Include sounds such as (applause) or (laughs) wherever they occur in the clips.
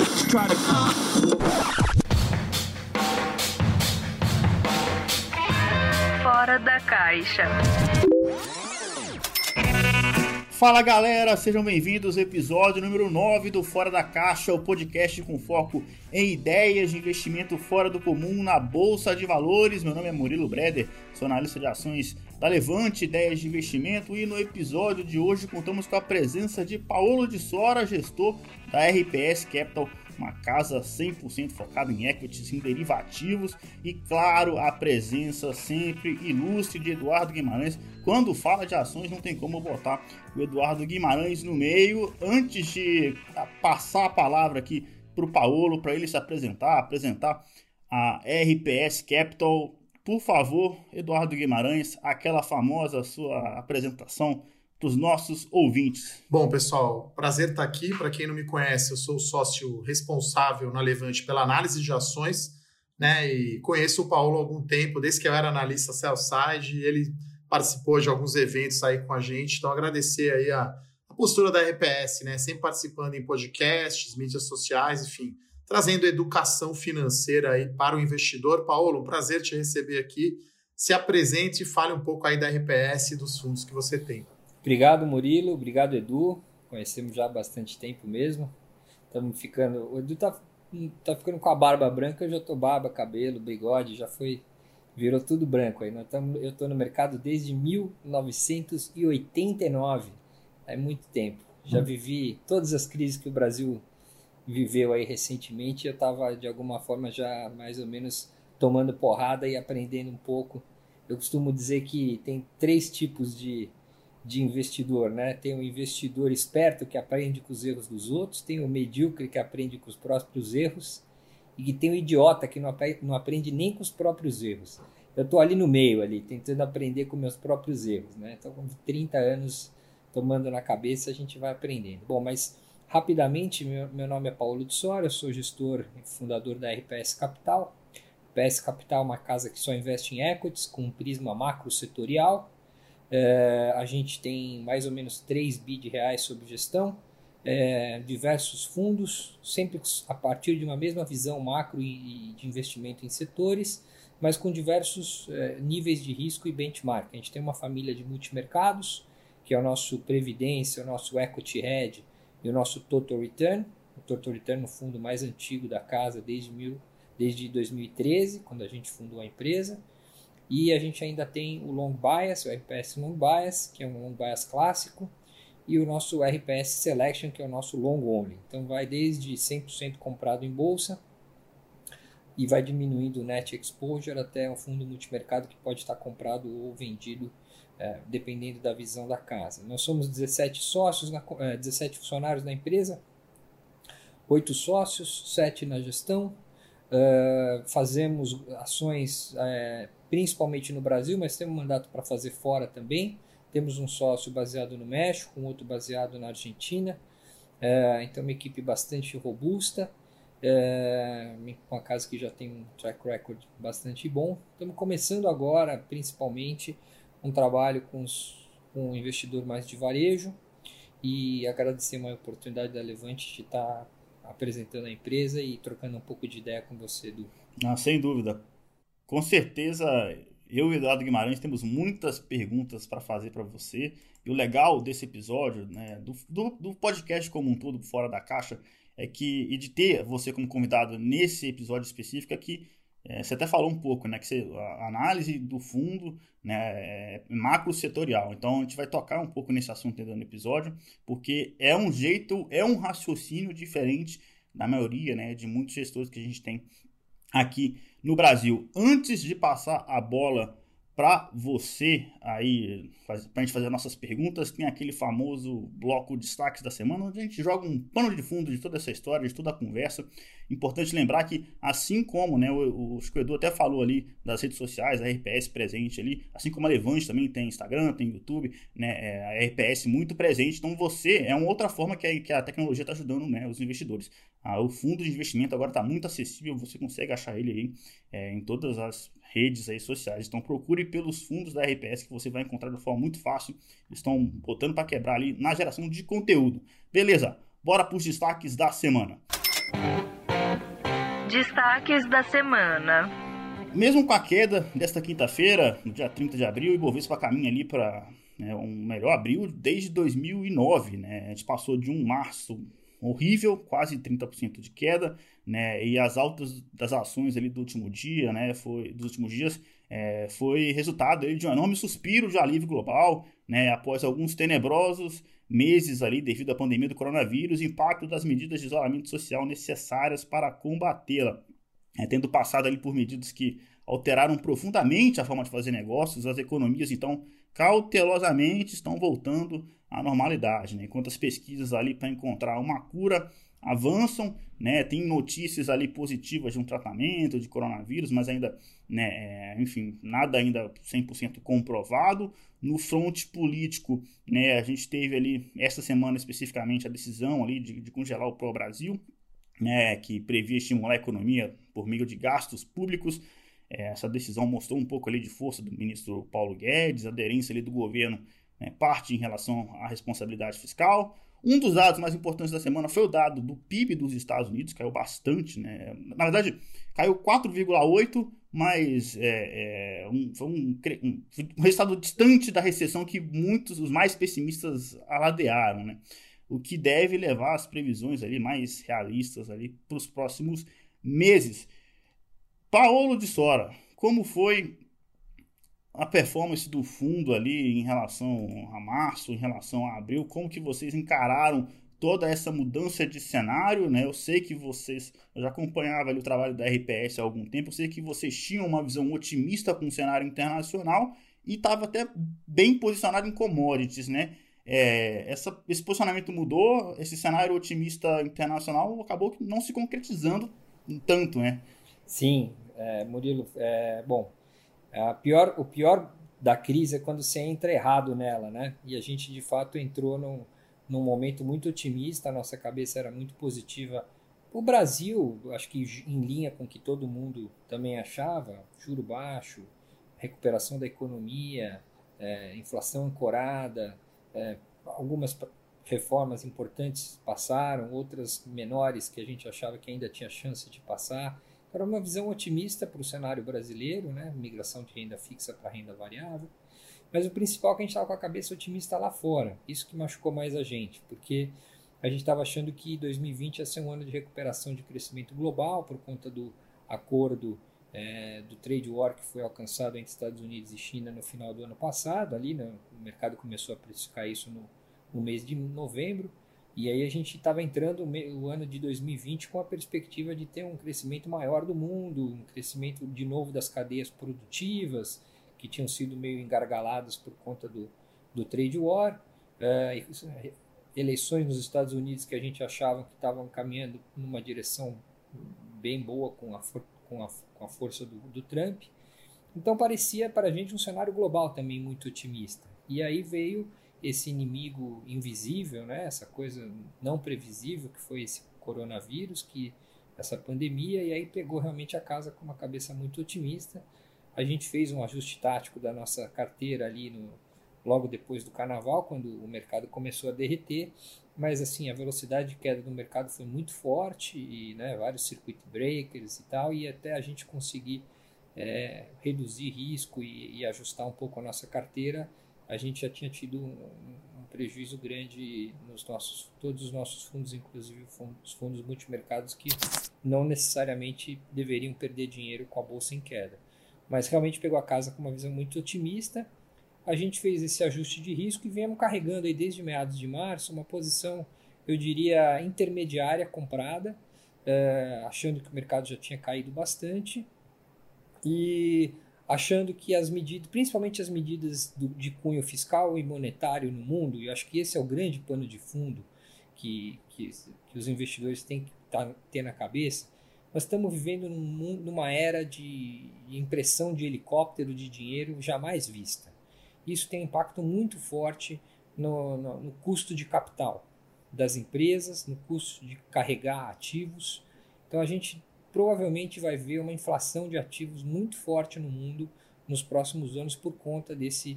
Try to... Fora da caixa. Fala galera, sejam bem-vindos ao episódio número 9 do Fora da Caixa, o podcast com foco em ideias de investimento fora do comum na Bolsa de Valores. Meu nome é Murilo Breder, sou analista de ações da Levante Ideias de Investimento e no episódio de hoje contamos com a presença de Paulo de Sora, gestor da RPS Capital uma casa 100% focada em equities, em derivativos e, claro, a presença sempre ilustre de Eduardo Guimarães. Quando fala de ações, não tem como botar o Eduardo Guimarães no meio. Antes de passar a palavra aqui para o Paulo, para ele se apresentar, apresentar a RPS Capital, por favor, Eduardo Guimarães, aquela famosa sua apresentação para os nossos ouvintes. Bom, pessoal, prazer estar aqui. Para quem não me conhece, eu sou sócio responsável na Levante pela análise de ações, né? E conheço o Paulo há algum tempo, desde que eu era analista sell-side, ele participou de alguns eventos aí com a gente. Então, agradecer aí a, a postura da RPS, né? Sempre participando em podcasts, mídias sociais, enfim, trazendo educação financeira aí para o investidor. Paulo, um prazer te receber aqui. Se apresente e fale um pouco aí da RPS e dos fundos que você tem. Obrigado, Murilo. Obrigado, Edu. Conhecemos já há bastante tempo mesmo. Estamos ficando. O Edu tá, tá ficando com a barba branca, eu já tô barba, cabelo, bigode, já foi. Virou tudo branco aí. Nós tamo, eu tô no mercado desde 1989. É muito tempo. Já hum. vivi todas as crises que o Brasil viveu aí recentemente. Eu estava de alguma forma já mais ou menos tomando porrada e aprendendo um pouco. Eu costumo dizer que tem três tipos de de investidor, né? Tem o investidor esperto que aprende com os erros dos outros, tem o medíocre que aprende com os próprios erros e tem o idiota que não aprende, não aprende nem com os próprios erros. Eu estou ali no meio, ali, tentando aprender com meus próprios erros, né? Então, com 30 anos tomando na cabeça, a gente vai aprendendo. Bom, mas rapidamente, meu, meu nome é Paulo de Sora, eu sou gestor e fundador da RPS Capital. RPS Capital é uma casa que só investe em equities com um prisma macro setorial é, a gente tem mais ou menos 3 bi de reais sob gestão, é, diversos fundos, sempre a partir de uma mesma visão macro e, e de investimento em setores, mas com diversos é, níveis de risco e benchmark. A gente tem uma família de multimercados, que é o nosso Previdência, o nosso Equity Hedge e o nosso Total Return. O Total Return, no fundo mais antigo da casa desde, mil, desde 2013, quando a gente fundou a empresa. E a gente ainda tem o Long Bias, o RPS Long Bias, que é um Long Bias clássico, e o nosso RPS Selection, que é o nosso Long Only. Então vai desde 100% comprado em bolsa e vai diminuindo o net exposure até um fundo multimercado que pode estar comprado ou vendido é, dependendo da visão da casa. Nós somos 17 sócios, na, é, 17 funcionários na empresa, 8 sócios, 7 na gestão, uh, fazemos ações uh, principalmente no Brasil, mas temos mandato para fazer fora também. Temos um sócio baseado no México, um outro baseado na Argentina. É, então, uma equipe bastante robusta, é, uma casa que já tem um track record bastante bom. Estamos começando agora, principalmente, um trabalho com, os, com um investidor mais de varejo e agradecer uma oportunidade da Levante de estar apresentando a empresa e trocando um pouco de ideia com você, Edu. Não, sem dúvida com certeza eu e Eduardo Guimarães temos muitas perguntas para fazer para você. E o legal desse episódio, né, do, do, do, podcast como um todo, fora da caixa, é que, e de ter você como convidado nesse episódio específico, é que é, você até falou um pouco, né, que você, a análise do fundo né, é macro setorial. Então a gente vai tocar um pouco nesse assunto no episódio, porque é um jeito, é um raciocínio diferente da maioria, né, de muitos gestores que a gente tem aqui no Brasil. Antes de passar a bola para você aí, para a gente fazer nossas perguntas, tem aquele famoso bloco de destaques da semana, onde a gente joga um pano de fundo de toda essa história, de toda a conversa. Importante lembrar que, assim como né, o, o Edu até falou ali das redes sociais, a RPS presente ali, assim como a Levante também tem Instagram, tem YouTube, né, é, a RPS muito presente. Então, você é uma outra forma que a, que a tecnologia está ajudando né, os investidores. Ah, o fundo de investimento agora está muito acessível, você consegue achar ele aí é, em todas as redes aí sociais. Então procure pelos fundos da RPS que você vai encontrar de forma muito fácil. Estão botando para quebrar ali na geração de conteúdo. Beleza? Bora para os destaques da semana. Destaques da semana. Mesmo com a queda desta quinta-feira, no dia 30 de abril, o Ibovespa caminha ali para né, um melhor abril desde 2009. Né? A gente passou de um março horrível, quase 30% de queda, né? E as altas das ações ali do último dia, né? Foi dos últimos dias, é, foi resultado de um enorme suspiro de alívio global, né? Após alguns tenebrosos meses ali devido à pandemia do coronavírus, impacto das medidas de isolamento social necessárias para combatê-la, é, tendo passado ali por medidas que alteraram profundamente a forma de fazer negócios, as economias então cautelosamente estão voltando à normalidade, né? enquanto as pesquisas ali para encontrar uma cura avançam, né? Tem notícias ali positivas de um tratamento de coronavírus, mas ainda, né, é, enfim, nada ainda 100% comprovado. No fronte político, né, a gente teve ali essa semana especificamente a decisão ali de, de congelar o Pro Brasil, né, que previa estimular a economia por meio de gastos públicos. É, essa decisão mostrou um pouco ali de força do ministro Paulo Guedes, aderência ali do governo, né, parte em relação à responsabilidade fiscal. Um dos dados mais importantes da semana foi o dado do PIB dos Estados Unidos, caiu bastante, né? Na verdade, caiu 4,8%, mas é, é, um, foi um, um, um, resultado distante da recessão que muitos, os mais pessimistas, aladearam, né? O que deve levar as previsões ali mais realistas ali para os próximos meses. Paulo de Sora, como foi a performance do fundo ali em relação a março, em relação a abril, como que vocês encararam toda essa mudança de cenário, né? Eu sei que vocês, eu já acompanhava o trabalho da RPS há algum tempo, eu sei que vocês tinham uma visão otimista com o cenário internacional e estava até bem posicionado em commodities, né? É, essa, esse posicionamento mudou, esse cenário otimista internacional acabou não se concretizando tanto, né? Sim, é, Murilo, é, bom, a pior, o pior da crise é quando você entra errado nela, né? E a gente de fato entrou num, num momento muito otimista, a nossa cabeça era muito positiva. O Brasil, acho que em linha com o que todo mundo também achava, juro baixo, recuperação da economia, é, inflação ancorada, é, algumas reformas importantes passaram, outras menores que a gente achava que ainda tinha chance de passar. Era uma visão otimista para o cenário brasileiro, né? migração de renda fixa para renda variável. Mas o principal é que a gente estava com a cabeça otimista lá fora. Isso que machucou mais a gente, porque a gente estava achando que 2020 ia ser um ano de recuperação de crescimento global por conta do acordo é, do trade war que foi alcançado entre Estados Unidos e China no final do ano passado. Ali né, o mercado começou a precificar isso no, no mês de novembro. E aí a gente estava entrando o ano de 2020 com a perspectiva de ter um crescimento maior do mundo, um crescimento de novo das cadeias produtivas, que tinham sido meio engargaladas por conta do, do trade war, é, eleições nos Estados Unidos que a gente achava que estavam caminhando numa direção bem boa com a, com a, com a força do, do Trump. Então parecia para a gente um cenário global também muito otimista. E aí veio esse inimigo invisível, né? essa coisa não previsível que foi esse coronavírus, que essa pandemia, e aí pegou realmente a casa com uma cabeça muito otimista. A gente fez um ajuste tático da nossa carteira ali no, logo depois do carnaval, quando o mercado começou a derreter, mas assim, a velocidade de queda do mercado foi muito forte, e né, vários circuit breakers e tal, e até a gente conseguir é, reduzir risco e, e ajustar um pouco a nossa carteira, a gente já tinha tido um, um prejuízo grande nos nossos todos os nossos fundos, inclusive os fundos multimercados que não necessariamente deveriam perder dinheiro com a bolsa em queda. Mas realmente pegou a casa com uma visão muito otimista. A gente fez esse ajuste de risco e viemos carregando aí desde meados de março uma posição, eu diria, intermediária comprada, é, achando que o mercado já tinha caído bastante. E achando que as medidas, principalmente as medidas do, de cunho fiscal e monetário no mundo, e acho que esse é o grande pano de fundo que, que, que os investidores têm que tá, ter na cabeça, nós estamos vivendo num, numa era de impressão de helicóptero de dinheiro jamais vista. Isso tem um impacto muito forte no, no, no custo de capital das empresas, no custo de carregar ativos. Então a gente provavelmente vai ver uma inflação de ativos muito forte no mundo nos próximos anos por conta desse,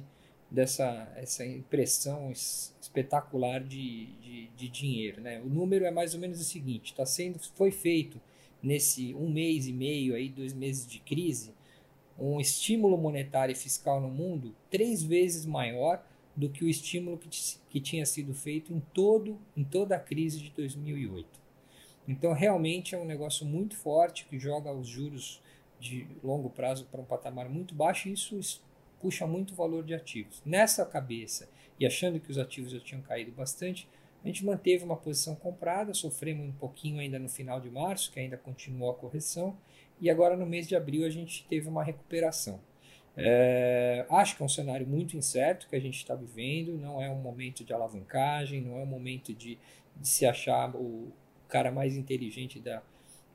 dessa essa impressão espetacular de, de, de, dinheiro. Né? O número é mais ou menos o seguinte: tá sendo, foi feito nesse um mês e meio, aí, dois meses de crise, um estímulo monetário e fiscal no mundo três vezes maior do que o estímulo que, que tinha sido feito em, todo, em toda a crise de 2008. Então, realmente é um negócio muito forte que joga os juros de longo prazo para um patamar muito baixo e isso puxa muito o valor de ativos. Nessa cabeça e achando que os ativos já tinham caído bastante, a gente manteve uma posição comprada, sofremos um pouquinho ainda no final de março, que ainda continuou a correção, e agora no mês de abril a gente teve uma recuperação. É, acho que é um cenário muito incerto que a gente está vivendo, não é um momento de alavancagem, não é um momento de, de se achar o cara mais inteligente da,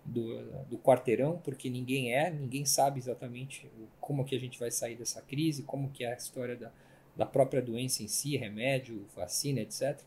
do, do quarteirão, porque ninguém é, ninguém sabe exatamente como que a gente vai sair dessa crise, como que é a história da, da própria doença em si, remédio, vacina, etc.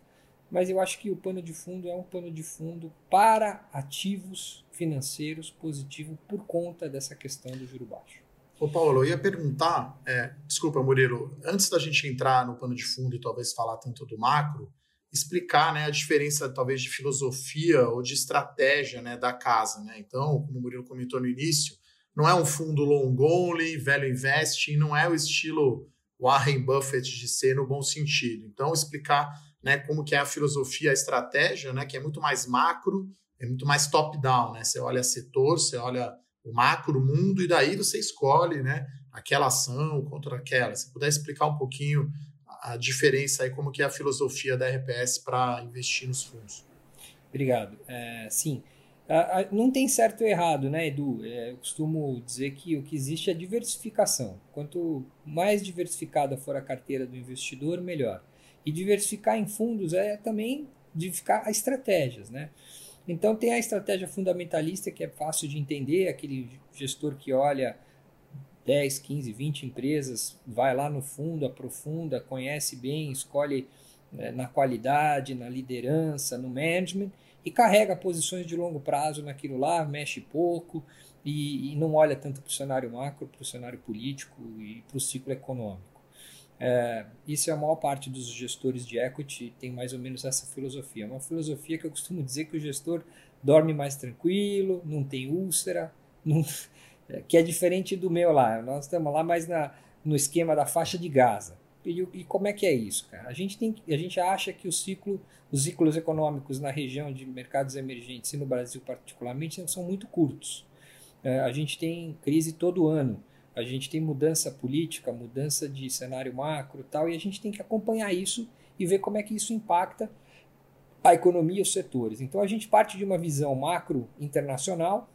Mas eu acho que o pano de fundo é um pano de fundo para ativos financeiros positivo por conta dessa questão do juro baixo. Ô Paulo, eu ia perguntar, é, desculpa Murilo, antes da gente entrar no pano de fundo e talvez falar tanto do macro, explicar né, a diferença talvez de filosofia ou de estratégia né, da casa. Né? Então, como o Murilo comentou no início, não é um fundo long only, velho investing, não é o estilo Warren Buffett de ser no bom sentido. Então, explicar né, como que é a filosofia, a estratégia, né, que é muito mais macro, é muito mais top-down. Né? Você olha setor, você olha o macro, mundo, e daí você escolhe né, aquela ação contra aquela. Se puder explicar um pouquinho a diferença aí, como que é a filosofia da RPS para investir nos fundos. Obrigado. É, sim, não tem certo ou errado, né, Edu? É, eu costumo dizer que o que existe é diversificação. Quanto mais diversificada for a carteira do investidor, melhor. E diversificar em fundos é também diversificar estratégias, né? Então tem a estratégia fundamentalista que é fácil de entender, aquele gestor que olha 10, 15, 20 empresas, vai lá no fundo, aprofunda, conhece bem, escolhe né, na qualidade, na liderança, no management e carrega posições de longo prazo naquilo lá, mexe pouco e, e não olha tanto para o cenário macro, para o cenário político e para o ciclo econômico. É, isso é a maior parte dos gestores de equity tem mais ou menos essa filosofia. Uma filosofia que eu costumo dizer que o gestor dorme mais tranquilo, não tem úlcera, não, que é diferente do meu lá. Nós estamos lá mais na, no esquema da faixa de Gaza. E, e, como é que é isso, cara? A gente, tem, a gente acha que o ciclo, os ciclos econômicos na região de mercados emergentes e no Brasil particularmente são muito curtos. É, a gente tem crise todo ano, a gente tem mudança política, mudança de cenário macro tal, e a gente tem que acompanhar isso e ver como é que isso impacta a economia e os setores. Então a gente parte de uma visão macro internacional,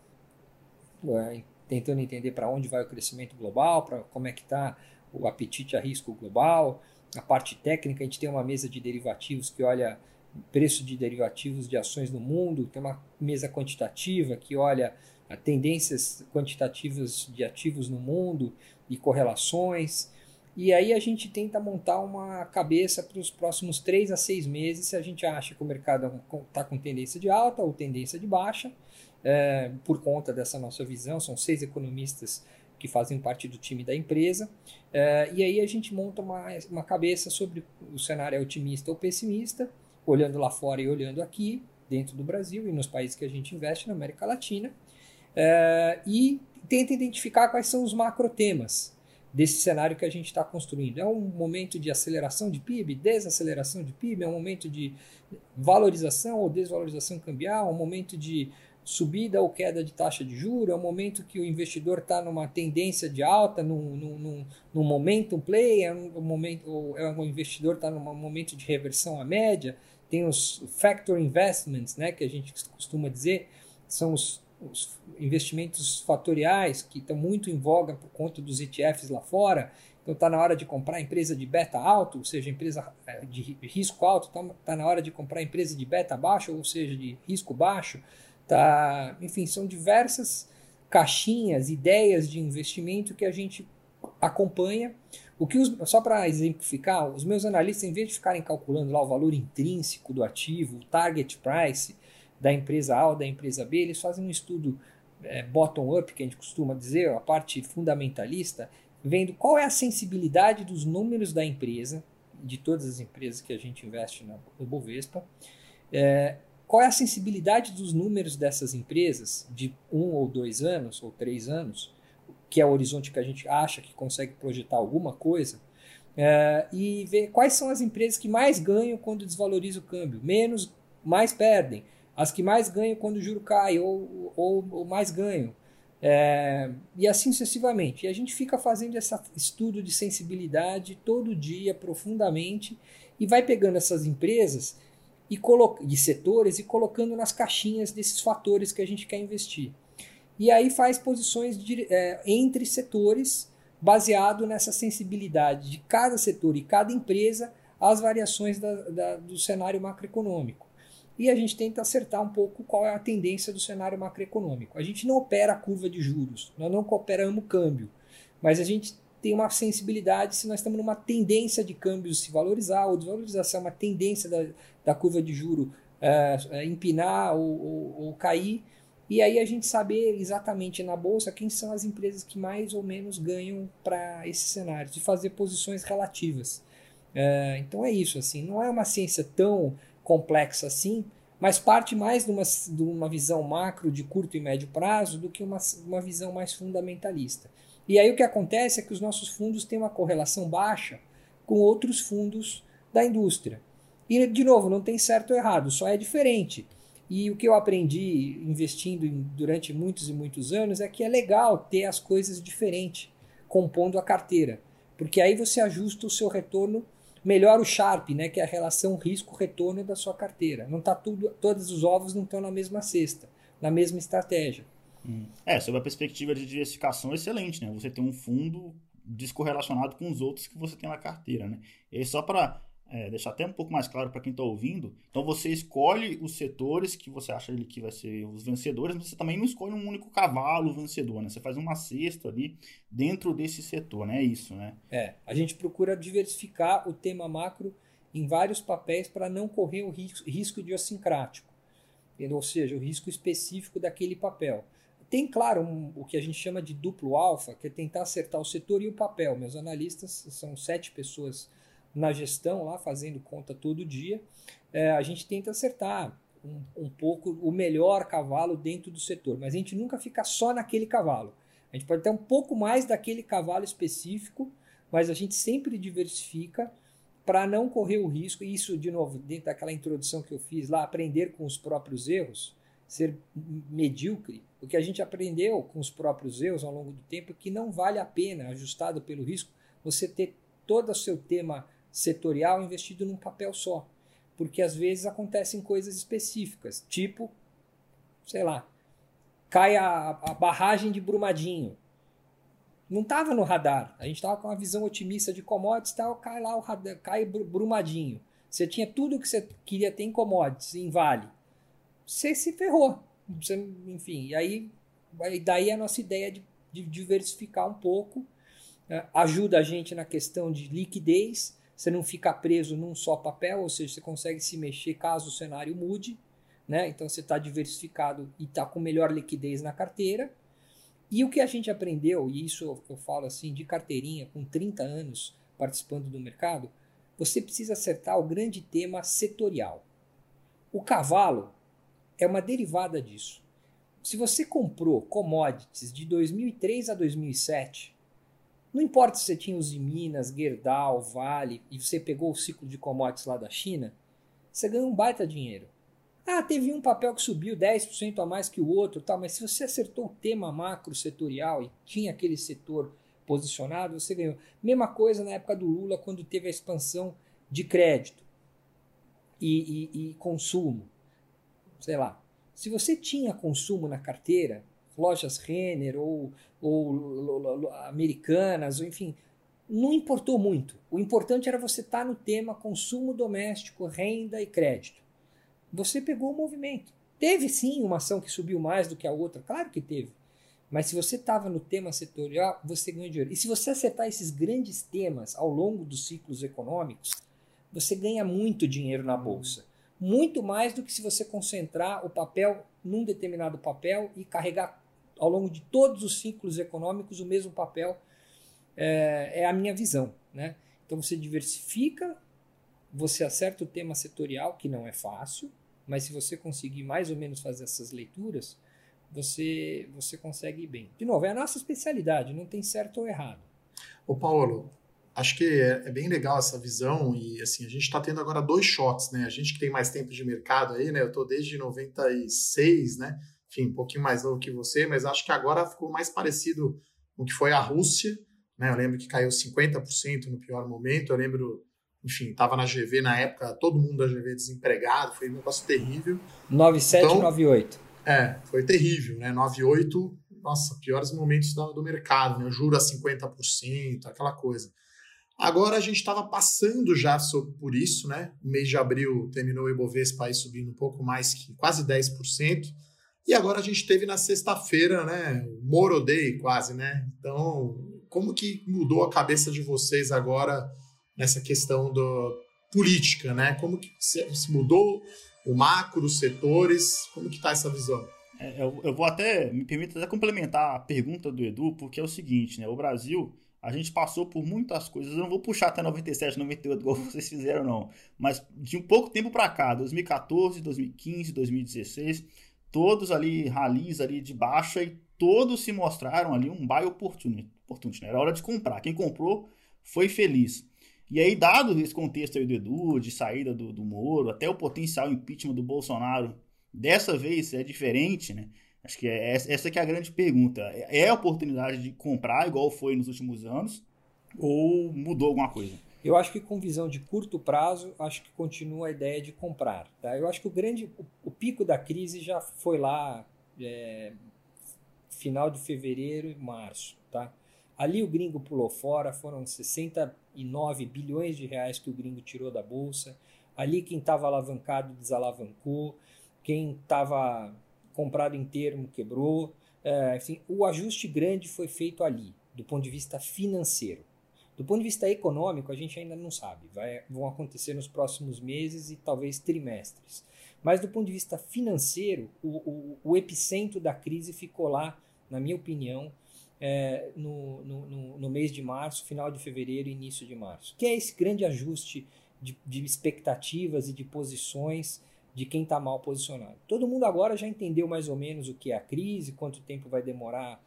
é, tentando entender para onde vai o crescimento global, para como é que está o apetite a risco global. A parte técnica, a gente tem uma mesa de derivativos que olha preço de derivativos de ações no mundo, tem uma mesa quantitativa que olha tendências quantitativas de ativos no mundo e correlações. E aí a gente tenta montar uma cabeça para os próximos três a seis meses, se a gente acha que o mercado está com tendência de alta ou tendência de baixa, é, por conta dessa nossa visão. São seis economistas que fazem parte do time da empresa. É, e aí a gente monta uma, uma cabeça sobre o cenário é otimista ou pessimista, olhando lá fora e olhando aqui, dentro do Brasil e nos países que a gente investe na América Latina. É, e tenta identificar quais são os macro temas desse cenário que a gente está construindo. É um momento de aceleração de PIB, desaceleração de PIB, é um momento de valorização ou desvalorização cambial, é um momento de subida ou queda de taxa de juros, é um momento que o investidor está numa tendência de alta, num, num, num momentum play, é um momento, é um investidor está num momento de reversão à média, tem os factor investments, né, que a gente costuma dizer, são os, os investimentos fatoriais que estão muito em voga por conta dos ETFs lá fora, então está na hora de comprar empresa de beta alto, ou seja, empresa é, de risco alto, está tá na hora de comprar empresa de beta baixo, ou seja, de risco baixo, Tá? Enfim, são diversas caixinhas, ideias de investimento que a gente acompanha. O que os, só para exemplificar, os meus analistas, em vez de ficarem calculando lá o valor intrínseco do ativo, o target price da empresa A ou da empresa B, eles fazem um estudo é, bottom-up, que a gente costuma dizer, a parte fundamentalista, vendo qual é a sensibilidade dos números da empresa, de todas as empresas que a gente investe no Bovespa, é, qual é a sensibilidade dos números dessas empresas de um ou dois anos, ou três anos, que é o horizonte que a gente acha que consegue projetar alguma coisa, é, e ver quais são as empresas que mais ganham quando desvaloriza o câmbio, menos, mais perdem, as que mais ganham quando o juro cai, ou, ou, ou mais ganham. É, e assim sucessivamente. E a gente fica fazendo esse estudo de sensibilidade todo dia, profundamente, e vai pegando essas empresas e de setores e colocando nas caixinhas desses fatores que a gente quer investir. E aí faz posições de, é, entre setores baseado nessa sensibilidade de cada setor e cada empresa às variações da, da, do cenário macroeconômico e a gente tenta acertar um pouco qual é a tendência do cenário macroeconômico. A gente não opera a curva de juros, nós não operamos câmbio, mas a gente tem uma sensibilidade se nós estamos numa tendência de câmbios se valorizar ou desvalorizar, se é uma tendência da, da curva de juro é, empinar ou, ou, ou cair. E aí a gente saber exatamente na bolsa quem são as empresas que mais ou menos ganham para esses cenários, e fazer posições relativas. É, então é isso, assim, não é uma ciência tão complexa assim, mas parte mais de uma, de uma visão macro de curto e médio prazo do que uma, uma visão mais fundamentalista. E aí o que acontece é que os nossos fundos têm uma correlação baixa com outros fundos da indústria. E, de novo, não tem certo ou errado, só é diferente. E o que eu aprendi investindo em, durante muitos e muitos anos é que é legal ter as coisas diferentes, compondo a carteira. Porque aí você ajusta o seu retorno melhora o Sharp, né, que é a relação risco-retorno da sua carteira. Não tá tudo, todos os ovos não estão na mesma cesta, na mesma estratégia. Hum. É, sob a perspectiva de diversificação, excelente, né? Você tem um fundo descorrelacionado com os outros que você tem na carteira, né? E só para é, deixar até um pouco mais claro para quem está ouvindo. Então você escolhe os setores que você acha que vai ser os vencedores, mas você também não escolhe um único cavalo vencedor, né? Você faz uma cesta ali dentro desse setor, né? É isso, né? É, a gente procura diversificar o tema macro em vários papéis para não correr o risco, risco idiosincrático, ou seja, o risco específico daquele papel. Tem, claro, um, o que a gente chama de duplo alfa, que é tentar acertar o setor e o papel. Meus analistas são sete pessoas na gestão, lá fazendo conta todo dia, é, a gente tenta acertar um, um, pouco o melhor cavalo dentro do setor, mas a gente nunca fica só naquele cavalo. A gente pode ter um pouco mais daquele cavalo específico, mas a gente sempre diversifica para não correr o risco, e isso, de novo, dentro daquela introdução que eu fiz lá, aprender com os próprios erros, ser medíocre, o que a gente aprendeu com os próprios erros ao longo do tempo é que não vale a pena, ajustado pelo risco, você ter todo o seu tema setorial investido num papel só. Porque às vezes acontecem coisas específicas, tipo, sei lá, cai a, a barragem de Brumadinho. Não estava no radar. A gente estava com uma visão otimista de commodities, tal, cai lá o radar, cai Brumadinho. Você tinha tudo que você queria ter em commodities, em vale. Você se ferrou. Você, enfim, e aí daí a nossa ideia de, de diversificar um pouco né, ajuda a gente na questão de liquidez você não fica preso num só papel, ou seja, você consegue se mexer caso o cenário mude, né? Então você está diversificado e está com melhor liquidez na carteira. E o que a gente aprendeu, e isso eu falo assim de carteirinha, com 30 anos participando do mercado, você precisa acertar o grande tema setorial. O cavalo é uma derivada disso. Se você comprou commodities de 2003 a 2007, não importa se você tinha os de Minas, Gerdau, Vale, e você pegou o ciclo de commodities lá da China, você ganhou um baita dinheiro. Ah, teve um papel que subiu 10% a mais que o outro, tal, mas se você acertou o tema macro setorial e tinha aquele setor posicionado, você ganhou. Mesma coisa na época do Lula, quando teve a expansão de crédito e, e, e consumo. Sei lá. Se você tinha consumo na carteira, lojas Renner ou, ou americanas, ou enfim, não importou muito. O importante era você estar tá no tema consumo doméstico, renda e crédito. Você pegou o movimento. Teve sim uma ação que subiu mais do que a outra, claro que teve. Mas se você estava no tema setorial, você ganha dinheiro. E se você acertar esses grandes temas ao longo dos ciclos econômicos, você ganha muito dinheiro na bolsa. Muito mais do que se você concentrar o papel num determinado papel e carregar ao longo de todos os ciclos econômicos o mesmo papel é, é a minha visão. Né? Então você diversifica, você acerta o tema setorial, que não é fácil, mas se você conseguir mais ou menos fazer essas leituras, você, você consegue ir bem. De novo, é a nossa especialidade, não tem certo ou errado. Ô Paulo, acho que é, é bem legal essa visão e assim, a gente está tendo agora dois choques, né? A gente que tem mais tempo de mercado aí, né? Eu estou desde 96, né? Enfim, um pouquinho mais novo que você, mas acho que agora ficou mais parecido com o que foi a Rússia, né? Eu lembro que caiu 50% no pior momento, eu lembro enfim, estava na GV na época, todo mundo da GV desempregado, foi um negócio terrível. 97 então, 98. É, foi terrível, né? 98, nossa, piores momentos do, do mercado, né? Juro a 50%, aquela coisa. Agora a gente estava passando já por isso, né? O mês de abril terminou o Ibovespa aí subindo um pouco mais que quase 10%. E agora a gente teve na sexta-feira, né? Moro Day quase, né? Então, como que mudou a cabeça de vocês agora nessa questão do política, né? Como que se mudou o macro, os setores, como que está essa visão? É, eu, eu, vou até, me permita até complementar a pergunta do Edu, porque é o seguinte, né? O Brasil, a gente passou por muitas coisas, eu não vou puxar até 97, 98, igual (laughs) vocês fizeram, não. Mas de um pouco tempo para cá, 2014, 2015, 2016, todos ali, ralis ali de baixa, e todos se mostraram ali um buy opportunity. opportunity né? Era hora de comprar. Quem comprou foi feliz. E aí, dado esse contexto aí do Edu, de saída do, do Moro, até o potencial impeachment do Bolsonaro, dessa vez é diferente, né? Acho que é, essa que é a grande pergunta. É, é a oportunidade de comprar, igual foi nos últimos anos, ou mudou alguma coisa? Eu acho que com visão de curto prazo, acho que continua a ideia de comprar. Tá? Eu acho que o grande, o, o pico da crise já foi lá é, final de fevereiro e março, tá? Ali o gringo pulou fora, foram 69 bilhões de reais que o gringo tirou da bolsa. Ali quem estava alavancado desalavancou, quem estava comprado em termo quebrou. É, enfim, o ajuste grande foi feito ali, do ponto de vista financeiro. Do ponto de vista econômico, a gente ainda não sabe. Vai, vão acontecer nos próximos meses e talvez trimestres. Mas do ponto de vista financeiro, o, o, o epicentro da crise ficou lá, na minha opinião, é, no, no, no, mês de março, final de fevereiro e início de março, que é esse grande ajuste de, de expectativas e de posições de quem está mal posicionado. Todo mundo agora já entendeu mais ou menos o que é a crise, quanto tempo vai demorar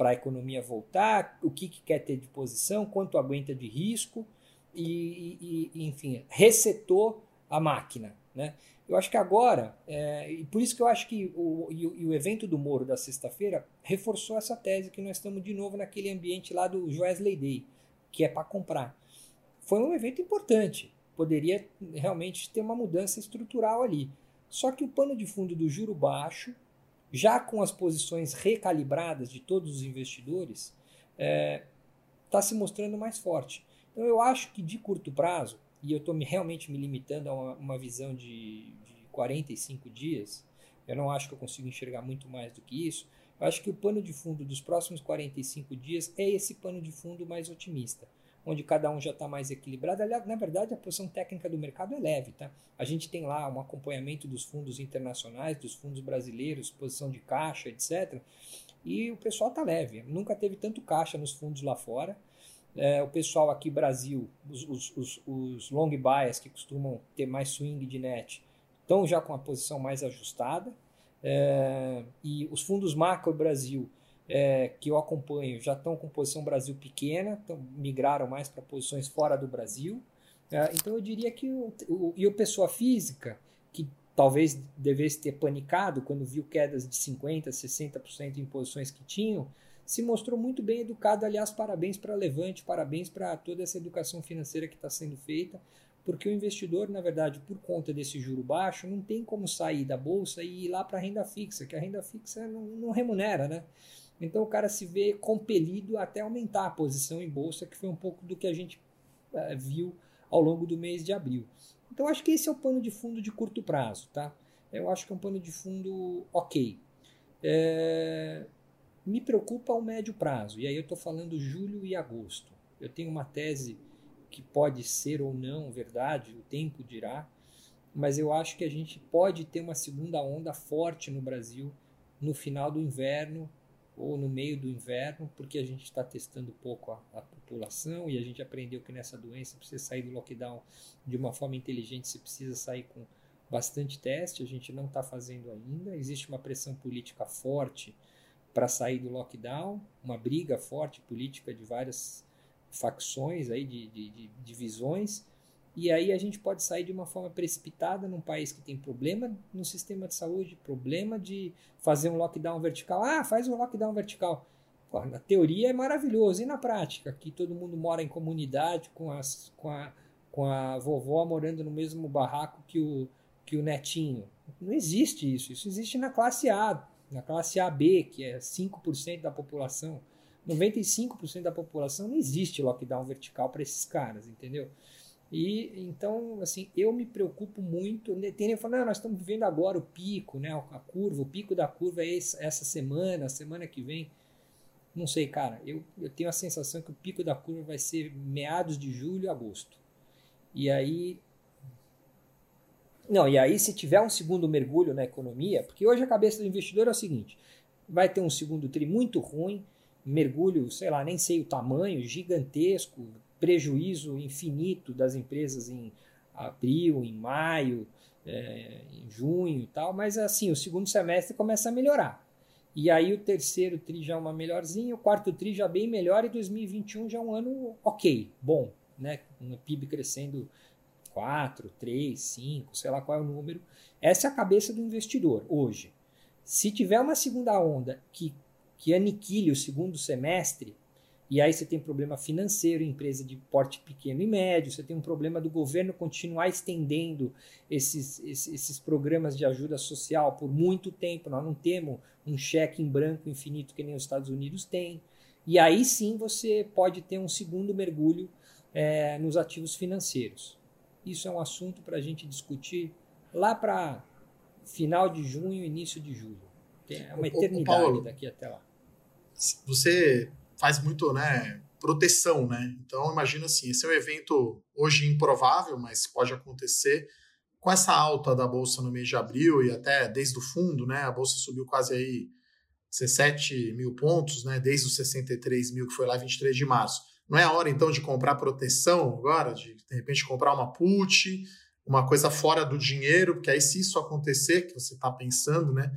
para a economia voltar, o que, que, quer ter de posição, quanto aguenta de risco e, e, enfim, resetou a máquina. Né? Eu acho que agora, é, e por isso que eu acho que o, e o, evento do Moro da sexta-feira reforçou essa tese que nós estamos de novo naquele ambiente lá do Joesley Day, que é para comprar. Foi um evento importante, poderia realmente ter uma mudança estrutural ali. Só que o pano de fundo do juro baixo, já com as posições recalibradas de todos os investidores, está é, tá se mostrando mais forte. Então eu acho que de curto prazo, e eu estou realmente me limitando a uma, uma visão de, de 45 dias, eu não acho que eu consigo enxergar muito mais do que isso. Eu acho que o pano de fundo dos próximos 45 dias é esse pano de fundo mais otimista, onde cada um já está mais equilibrado. Aliás, na verdade, a posição técnica do mercado é leve. Tá? A gente tem lá um acompanhamento dos fundos internacionais, dos fundos brasileiros, posição de caixa, etc. E o pessoal está leve. Nunca teve tanto caixa nos fundos lá fora é, o pessoal aqui Brasil, os, os, os, os long bias que costumam ter mais swing de net, estão já com a posição mais ajustada. É, e os fundos macro Brasil, é, que eu acompanho, já estão com posição Brasil pequena, então migraram mais para posições fora do Brasil. É, então eu diria que o, o, e o pessoa física, que talvez devesse ter panicado quando viu quedas de 50%, 60% em posições que tinham, se mostrou muito bem educado. Aliás, parabéns para Levante, parabéns para toda essa educação financeira que está sendo feita, porque o investidor, na verdade, por conta desse juro baixo, não tem como sair da bolsa e ir lá para a renda fixa, que a renda fixa não, não remunera, né? Então o cara se vê compelido até aumentar a posição em bolsa, que foi um pouco do que a gente uh, viu ao longo do mês de abril. Então acho que esse é o pano de fundo de curto prazo, tá? Eu acho que é um pano de fundo ok. É, me preocupa ao médio prazo, e aí eu estou falando julho e agosto. Eu tenho uma tese que pode ser ou não verdade, o tempo dirá, mas eu acho que a gente pode ter uma segunda onda forte no Brasil no final do inverno ou no meio do inverno, porque a gente está testando pouco a, a, população e a gente aprendeu que nessa doença precisa sair do lockdown de uma forma inteligente, você precisa sair com bastante teste, a gente não está fazendo ainda. Existe uma pressão política forte para sair do lockdown, uma briga forte política de várias facções aí, de, de, de divisões. E aí a gente pode sair de uma forma precipitada num país que tem problema no sistema de saúde, problema de fazer um lockdown vertical. Ah, faz um lockdown vertical. Pô, na teoria é maravilhoso. E na prática? Que todo mundo mora em comunidade com, as, com, a, com a vovó morando no mesmo barraco que o, que o netinho. Não existe isso. Isso existe na classe A, na classe AB, que é 5% da população. 95% da população não existe lockdown vertical para esses caras, entendeu? E então, assim, eu me preocupo muito. Né, tem falando, não, nós estamos vivendo agora o pico, né? A curva, o pico da curva é essa semana, semana que vem. Não sei, cara. Eu, eu tenho a sensação que o pico da curva vai ser meados de julho e agosto. E aí. Não, e aí, se tiver um segundo mergulho na economia, porque hoje a cabeça do investidor é o seguinte: vai ter um segundo tri muito ruim, mergulho, sei lá, nem sei o tamanho, gigantesco, prejuízo infinito das empresas em abril, em maio, é, em junho e tal, mas assim, o segundo semestre começa a melhorar. E aí o terceiro tri já é uma melhorzinha, o quarto tri já bem melhor e 2021 já é um ano ok, bom, né? Um PIB crescendo 4, 3, 5, sei lá qual é o número. Essa é a cabeça do investidor hoje. Se tiver uma segunda onda que, que aniquile o segundo semestre, e aí você tem problema financeiro, empresa de porte pequeno e médio, você tem um problema do governo continuar estendendo esses, esses, esses, programas de ajuda social por muito tempo. Nós não temos um cheque em branco infinito que nem os Estados Unidos têm. E aí sim você pode ter um segundo mergulho é, nos ativos financeiros. Isso é um assunto para a gente discutir lá para final de junho, início de julho. É uma eternidade Paulo, daqui até lá. Você faz muito, né, proteção, né? Então imagina assim, esse é um evento hoje improvável, mas pode acontecer. Com essa alta da bolsa no mês de abril e até desde o fundo, né? A bolsa subiu quase aí 17 mil pontos, né? Desde os 63 mil que foi lá 23 de março. Não é a hora então de comprar proteção agora, de de repente comprar uma put, uma coisa fora do dinheiro, porque aí se isso acontecer, que você está pensando, né?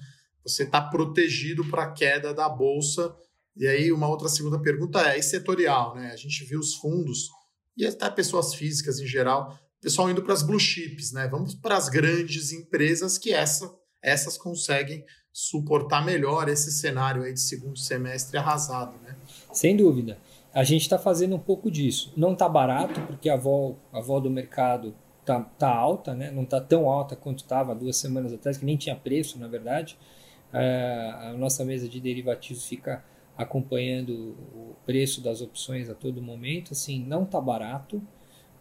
Você está protegido para a queda da bolsa e aí, uma outra segunda pergunta é: e setorial, né? A gente viu os fundos e até pessoas físicas em geral, pessoal indo para as blue chips, né? Vamos para as grandes empresas que essa, essas conseguem suportar melhor esse cenário aí de segundo semestre arrasado, né? Sem dúvida. A gente está fazendo um pouco disso. Não está barato, porque a vol, a vol do mercado tá, tá alta, né? Não está tão alta quanto estava duas semanas atrás, que nem tinha preço, na verdade. É, a nossa mesa de derivativos fica acompanhando o preço das opções a todo momento, assim, não tá barato,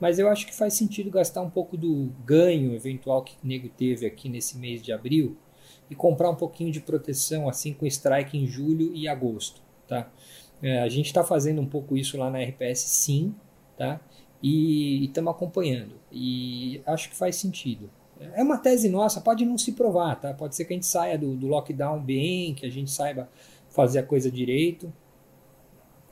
mas eu acho que faz sentido gastar um pouco do ganho eventual que o nego teve aqui nesse mês de abril e comprar um pouquinho de proteção assim com strike em julho e agosto, tá? É, a gente está fazendo um pouco isso lá na RPS, sim, tá? E estamos acompanhando e acho que faz sentido. É uma tese nossa, pode não se provar, tá? Pode ser que a gente saia do, do lockdown bem, que a gente saiba fazer a coisa direito.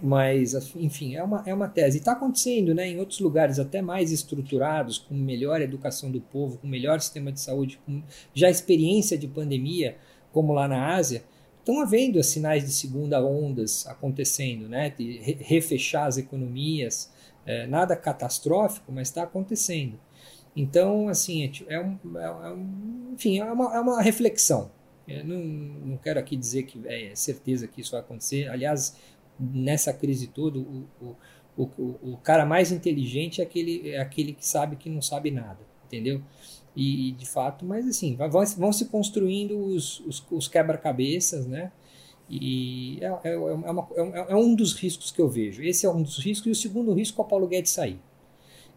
Mas, enfim, é uma, é uma tese. Está acontecendo né, em outros lugares até mais estruturados, com melhor educação do povo, com melhor sistema de saúde, com já experiência de pandemia, como lá na Ásia, estão havendo sinais de segunda ondas acontecendo, né, de refechar as economias. É, nada catastrófico, mas está acontecendo. Então, assim, é, é, um, é, um, enfim, é uma, é uma reflexão. Eu não, não quero aqui dizer que é certeza que isso vai acontecer. Aliás, nessa crise toda, o, o, o, o cara mais inteligente é aquele, é aquele que sabe que não sabe nada, entendeu? E, e de fato, mas assim, vão, vão se construindo os, os, os quebra-cabeças, né? E é, é, é, uma, é, é, um dos riscos que eu vejo. Esse é um dos riscos. E o segundo risco é o Paulo Guedes sair,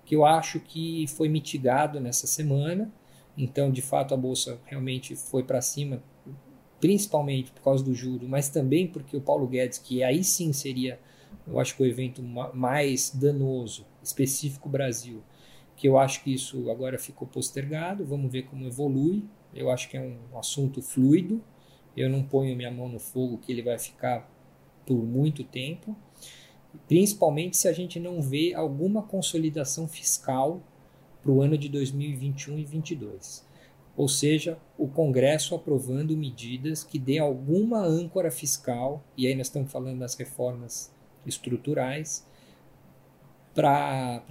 que eu acho que foi mitigado nessa semana. Então, de fato, a bolsa realmente foi para cima, principalmente por causa do juro, mas também porque o Paulo Guedes, que aí sim seria, eu acho que o evento mais danoso, específico Brasil, que eu acho que isso agora ficou postergado, vamos ver como evolui. Eu acho que é um assunto fluido, Eu não ponho minha mão no fogo que ele vai ficar por muito tempo, principalmente se a gente não vê alguma consolidação fiscal para o ano de 2021 e 2022. Ou seja, o Congresso aprovando medidas que dê alguma âncora fiscal, e aí nós estamos falando das reformas estruturais, para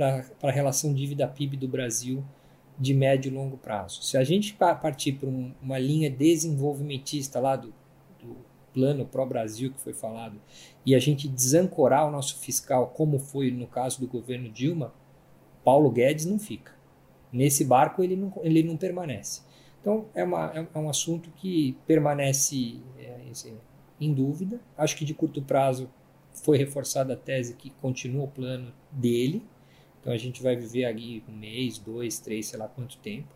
a relação dívida-PIB do Brasil de médio e longo prazo. Se a gente partir para um, uma linha desenvolvimentista lá do, do plano pró-Brasil que foi falado, e a gente desancorar o nosso fiscal, como foi no caso do governo Dilma, Paulo Guedes não fica. Nesse barco ele não, ele não permanece. Então é, uma, é, é um assunto que permanece é, em dúvida. Acho que de curto prazo foi reforçada a tese que continua o plano dele, então a gente vai viver ali um mês, dois, três, sei lá quanto tempo.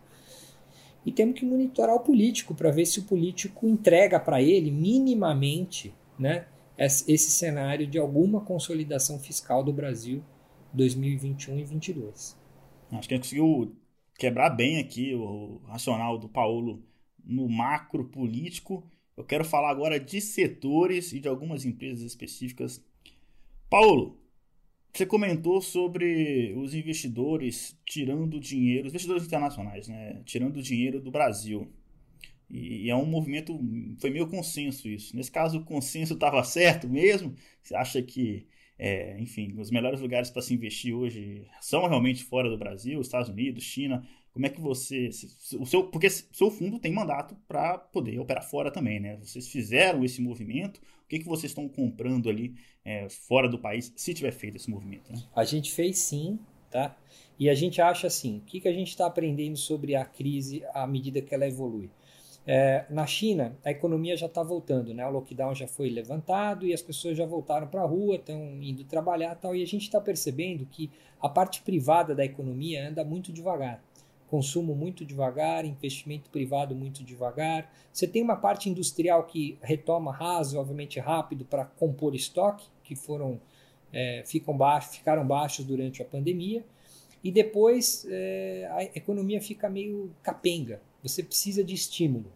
E temos que monitorar o político para ver se o político entrega para ele minimamente né, esse cenário de alguma consolidação fiscal do Brasil 2021 e 2022. Acho que ele conseguiu quebrar bem aqui o racional do Paulo no macro político. Eu quero falar agora de setores e de algumas empresas específicas. Paulo, você comentou sobre os investidores tirando dinheiro, os investidores internacionais, né? Tirando dinheiro do Brasil. E é um movimento, foi meio consenso isso. Nesse caso, o consenso estava certo mesmo? Você acha que, é, enfim, os melhores lugares para se investir hoje são realmente fora do Brasil, Estados Unidos, China? Como é que você. O seu, porque seu fundo tem mandato para poder operar fora também, né? Vocês fizeram esse movimento. O que, que vocês estão comprando ali é, fora do país, se tiver feito esse movimento? Né? A gente fez sim, tá? E a gente acha assim: o que, que a gente está aprendendo sobre a crise à medida que ela evolui? É, na China, a economia já está voltando, né? O lockdown já foi levantado e as pessoas já voltaram para a rua, estão indo trabalhar tal. E a gente está percebendo que a parte privada da economia anda muito devagar consumo muito devagar, investimento privado muito devagar. Você tem uma parte industrial que retoma razoavelmente rápido para compor estoque, que foram é, ficam baixo, ficaram baixos durante a pandemia, e depois é, a economia fica meio capenga. Você precisa de estímulo.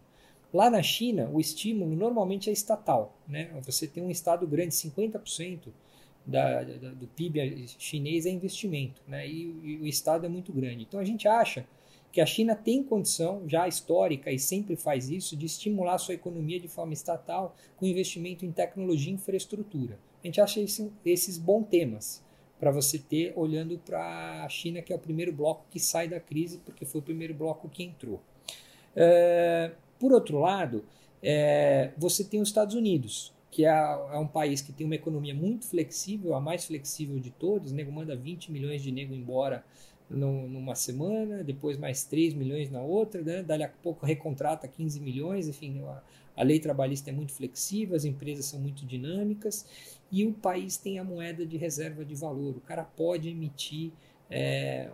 Lá na China, o estímulo normalmente é estatal. Né? Você tem um estado grande, 50% da, da, do PIB chinês é investimento, né? E, e, o estado é muito grande. Então a gente acha que a China tem condição, já histórica e sempre faz isso, de estimular sua economia de forma estatal com investimento em tecnologia e infraestrutura. A gente acha esse, esses bons temas para você ter olhando para a China, que é o primeiro bloco que sai da crise, porque foi o primeiro bloco que entrou. É, por outro lado, é, você tem os Estados Unidos, que é, é, um país que tem uma economia muito flexível, a mais flexível de todos, nego manda 20 milhões de nego embora numa semana, depois mais 3 milhões na outra, né? dali a pouco recontrata 15 milhões, enfim, a, a lei trabalhista é muito flexível, as empresas são muito dinâmicas e o país tem a moeda de reserva de valor. O cara pode emitir é,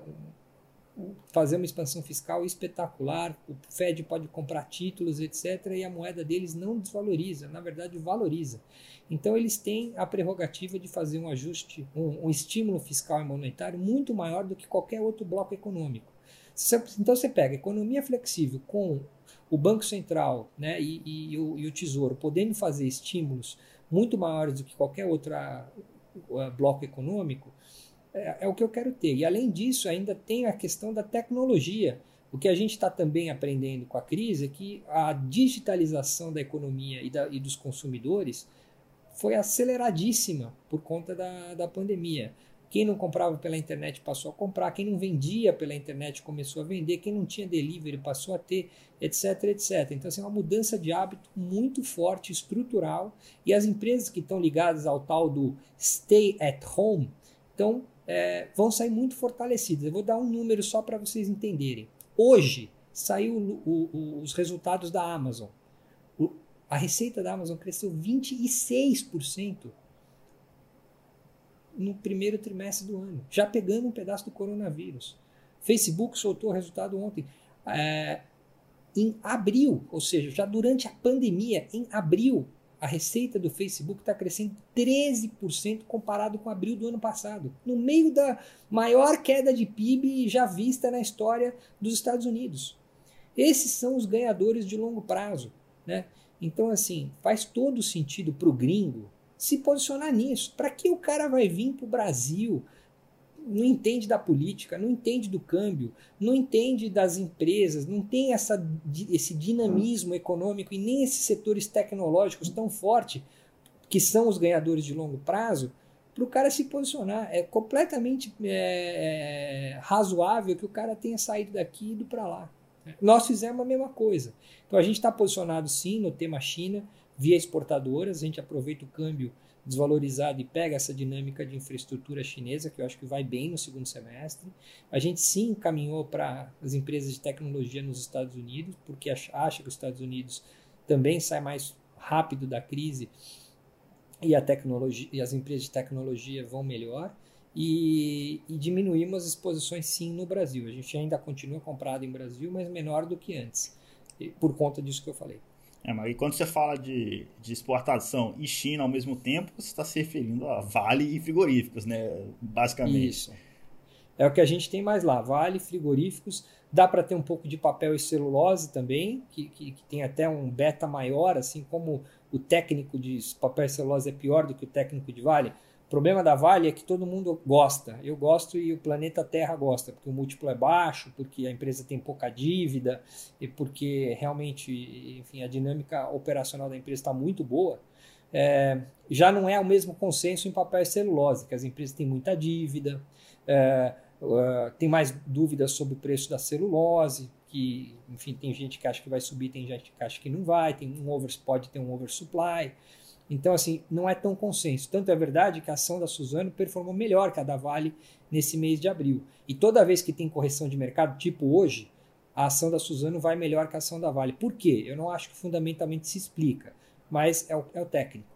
fazer uma expansão fiscal espetacular, o Fed pode comprar títulos, etc., e a moeda deles não desvaloriza, na verdade valoriza. Então eles têm a prerrogativa de fazer um ajuste, um, um estímulo fiscal e monetário muito maior do que qualquer outro bloco econômico. Então você pega economia flexível com o Banco Central né, e, e, e, o, e o Tesouro podendo fazer estímulos muito maiores do que qualquer outro bloco econômico, é, é o que eu quero ter. E além disso, ainda tem a questão da tecnologia. O que a gente está também aprendendo com a crise é que a digitalização da economia e, da, e dos consumidores foi aceleradíssima por conta da, da pandemia. Quem não comprava pela internet passou a comprar, quem não vendia pela internet começou a vender, quem não tinha delivery passou a ter, etc, etc. Então, assim, é uma mudança de hábito muito forte, estrutural, e as empresas que estão ligadas ao tal do stay at home estão é, vão sair muito fortalecidas. Eu vou dar um número só para vocês entenderem. Hoje saiu o, o, os resultados da Amazon. O, a receita da Amazon cresceu 26% no primeiro trimestre do ano, já pegando um pedaço do coronavírus. Facebook soltou o resultado ontem. É, em abril, ou seja, já durante a pandemia, em abril, a receita do Facebook está crescendo 13% comparado com abril do ano passado, no meio da maior queda de PIB já vista na história dos Estados Unidos. Esses são os ganhadores de longo prazo. Né? Então, assim, faz todo sentido para o gringo se posicionar nisso. Para que o cara vai vir para o Brasil? Não entende da política, não entende do câmbio, não entende das empresas, não tem essa, esse dinamismo econômico e nem esses setores tecnológicos tão forte que são os ganhadores de longo prazo para o cara se posicionar. É completamente é, razoável que o cara tenha saído daqui e ido para lá. Nós fizemos a mesma coisa. Então a gente está posicionado sim no tema China, via exportadoras, a gente aproveita o câmbio desvalorizado e pega essa dinâmica de infraestrutura chinesa, que eu acho que vai bem no segundo semestre. A gente sim caminhou para as empresas de tecnologia nos Estados Unidos, porque acha que os Estados Unidos também sai mais rápido da crise e, a tecnologia, e as empresas de tecnologia vão melhor. E, e, diminuímos as exposições sim no Brasil. A gente ainda continua comprado em Brasil, mas menor do que antes, por conta disso que eu falei. É, mas quando você fala de, de exportação e China ao mesmo tempo, você está se referindo a Vale e frigoríficos, né? Basicamente. Isso. É o que a gente tem mais lá, Vale, frigoríficos. Dá para ter um pouco de papel e celulose também, que, que, que tem até um beta maior, assim como o técnico de papel e celulose é pior do que o técnico de Vale. O problema da Vale é que todo mundo gosta. Eu gosto e o planeta Terra gosta, porque o múltiplo é baixo, porque a empresa tem pouca dívida e porque realmente, enfim, a dinâmica operacional da empresa está muito boa. É, já não é o mesmo consenso em papel e celulose, que as empresas têm muita dívida, é, uh, tem mais dúvidas sobre o preço da celulose, que, enfim, tem gente que acha que vai subir, tem gente que acha que não vai, tem um over, pode ter um oversupply. Então, assim, não é tão consenso. Tanto é verdade que a ação da Suzano performou melhor que a da Vale nesse mês de abril. E toda vez que tem correção de mercado, tipo hoje, a ação da Suzano vai melhor que a ação da Vale. Por quê? Eu não acho que fundamentalmente se explica, mas é o, é o técnico.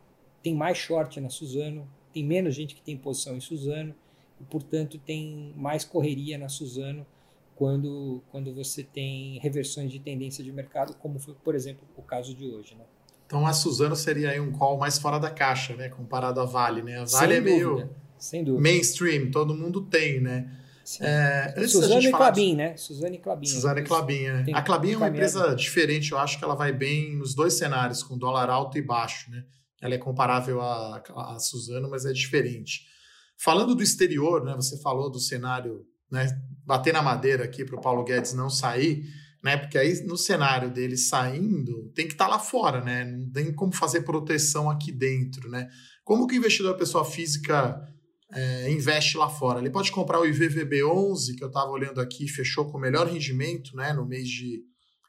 Tem mais short na Suzano, tem menos gente que tem posição em Suzano, e, portanto, tem mais correria na Suzano quando, quando você tem reversões de tendência de mercado, como foi, por exemplo, o caso de hoje. Né? Então a Suzano seria aí um call mais fora da caixa, né? Comparado à Vale, né? A Vale sem é meio sem dúvida. mainstream, todo mundo tem, né? É, Suzano e Clabin, de... né? Suzano e Clabin. Suzano e Clabin, né? A Clabin é uma empresa diferente, eu acho que ela vai bem nos dois cenários, com dólar alto e baixo, né? Ela é comparável à, à Suzano, mas é diferente. Falando do exterior, né? Você falou do cenário, né? Bater na madeira aqui para o Paulo Guedes não sair né? Porque aí no cenário dele saindo, tem que estar tá lá fora, né? Não tem como fazer proteção aqui dentro, né? Como que o investidor, pessoa física, é, investe lá fora? Ele pode comprar o IVVB11, que eu estava olhando aqui, fechou com o melhor rendimento, né? No mês de,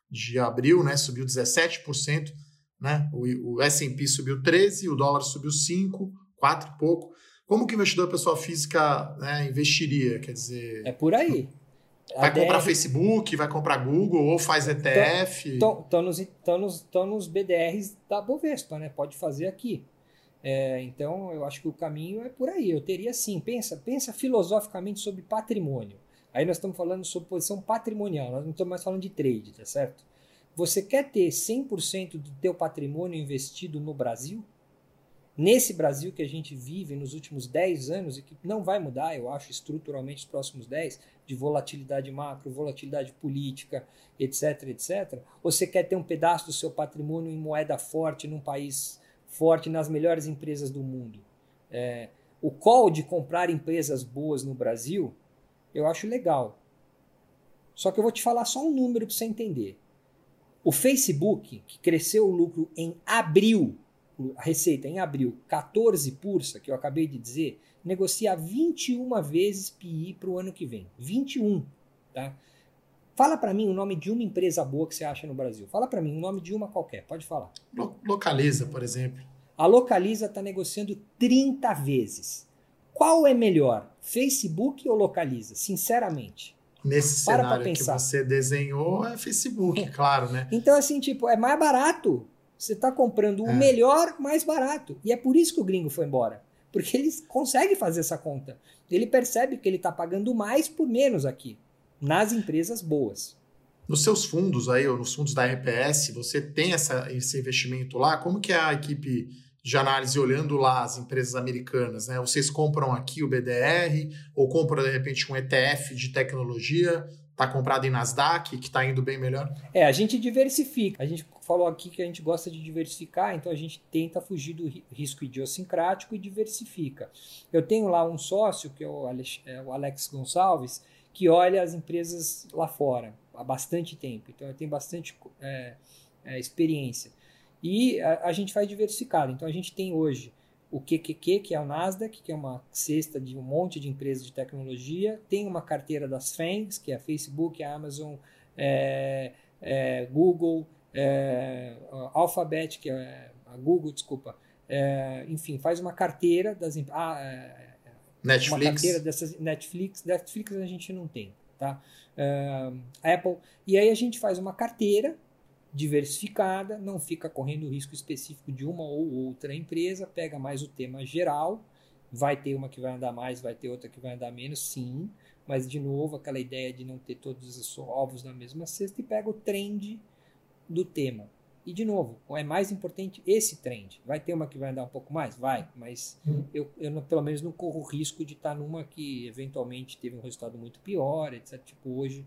de abril, né? Subiu 17%, né? O, o S&P subiu 13%, o dólar subiu 5%, 4 e pouco. Como que o investidor, pessoa física, né, investiria? Quer dizer... É por aí. Vai comprar Facebook, vai comprar Google ou faz ETF? Estão nos, nos, nos BDRs da Bovespa, né? Pode fazer aqui. É, então, eu acho que o caminho é por aí. Eu teria sim. Pensa, pensa filosoficamente sobre patrimônio. Aí nós estamos falando sobre posição patrimonial, nós não estamos mais falando de trade, tá certo? Você quer ter 100% do teu patrimônio investido no Brasil? Nesse Brasil que a gente vive nos últimos 10 anos e que não vai mudar, eu acho, estruturalmente nos próximos 10, de volatilidade macro, volatilidade política, etc, etc, você quer ter um pedaço do seu patrimônio em moeda forte, num país forte, nas melhores empresas do mundo. É, o call de comprar empresas boas no Brasil, eu acho legal. Só que eu vou te falar só um número para você entender. O Facebook, que cresceu o lucro em abril a receita em abril 14 pursa, que eu acabei de dizer, negocia 21 vezes PI para o ano que vem. 21, tá? Fala para mim o nome de uma empresa boa que você acha no Brasil. Fala para mim o nome de uma qualquer, pode falar. Localiza, por exemplo. A Localiza está negociando 30 vezes. Qual é melhor, Facebook ou Localiza? Sinceramente. Nesse Para cenário que você desenhou, é Facebook, claro, né? Então, assim, tipo, é mais barato. Você está comprando o é. melhor mais barato. E é por isso que o gringo foi embora. Porque ele consegue fazer essa conta. Ele percebe que ele está pagando mais por menos aqui, nas empresas boas. Nos seus fundos aí, ou nos fundos da RPS, você tem essa, esse investimento lá? Como que é a equipe de análise olhando lá as empresas americanas? Né? Vocês compram aqui o BDR ou compram, de repente, um ETF de tecnologia? Está comprado em Nasdaq, que está indo bem melhor? É, a gente diversifica. A gente falou aqui que a gente gosta de diversificar, então a gente tenta fugir do risco idiosincrático e diversifica. Eu tenho lá um sócio, que é o Alex, é o Alex Gonçalves, que olha as empresas lá fora há bastante tempo, então eu tenho bastante é, é, experiência. E a, a, gente faz diversificado, então a gente tem hoje o QQQ, que é o Nasdaq, que é uma cesta de um monte de empresas de tecnologia, tem uma carteira das FANGs, que é a Facebook, a Amazon, é, é, Google, é, Alphabet, que é a Google, desculpa, é, enfim, faz uma carteira das ah, é, Netflix. uma carteira dessas Netflix, Netflix a gente não tem, tá? É, Apple e aí a gente faz uma carteira diversificada, não fica correndo risco específico de uma ou outra empresa, pega mais o tema geral, vai ter uma que vai andar mais, vai ter outra que vai andar menos, sim, mas de novo aquela ideia de não ter todos os ovos na mesma cesta e pega o trend do tema. E de novo, é mais importante esse trend. Vai ter uma que vai andar um pouco mais? Vai, mas eu, eu pelo menos não corro o risco de estar numa que eventualmente teve um resultado muito pior, etc. Tipo, hoje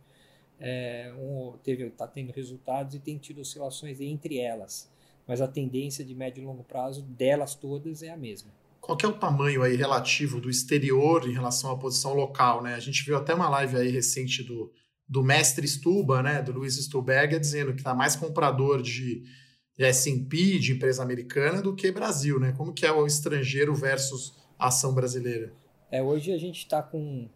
é, um, teve, está tendo resultados e tem tido oscilações entre elas. Mas a tendência de médio e longo prazo delas todas é a mesma. Qual é o tamanho aí relativo do exterior em relação à posição local? Né? A gente viu até uma live aí recente do, do mestre Stuba, né, do Luiz Stuberger, dizendo que está mais comprador de, S&P, de empresa americana, do que Brasil, né? Como que é o estrangeiro versus a ação brasileira? É, hoje a gente está com,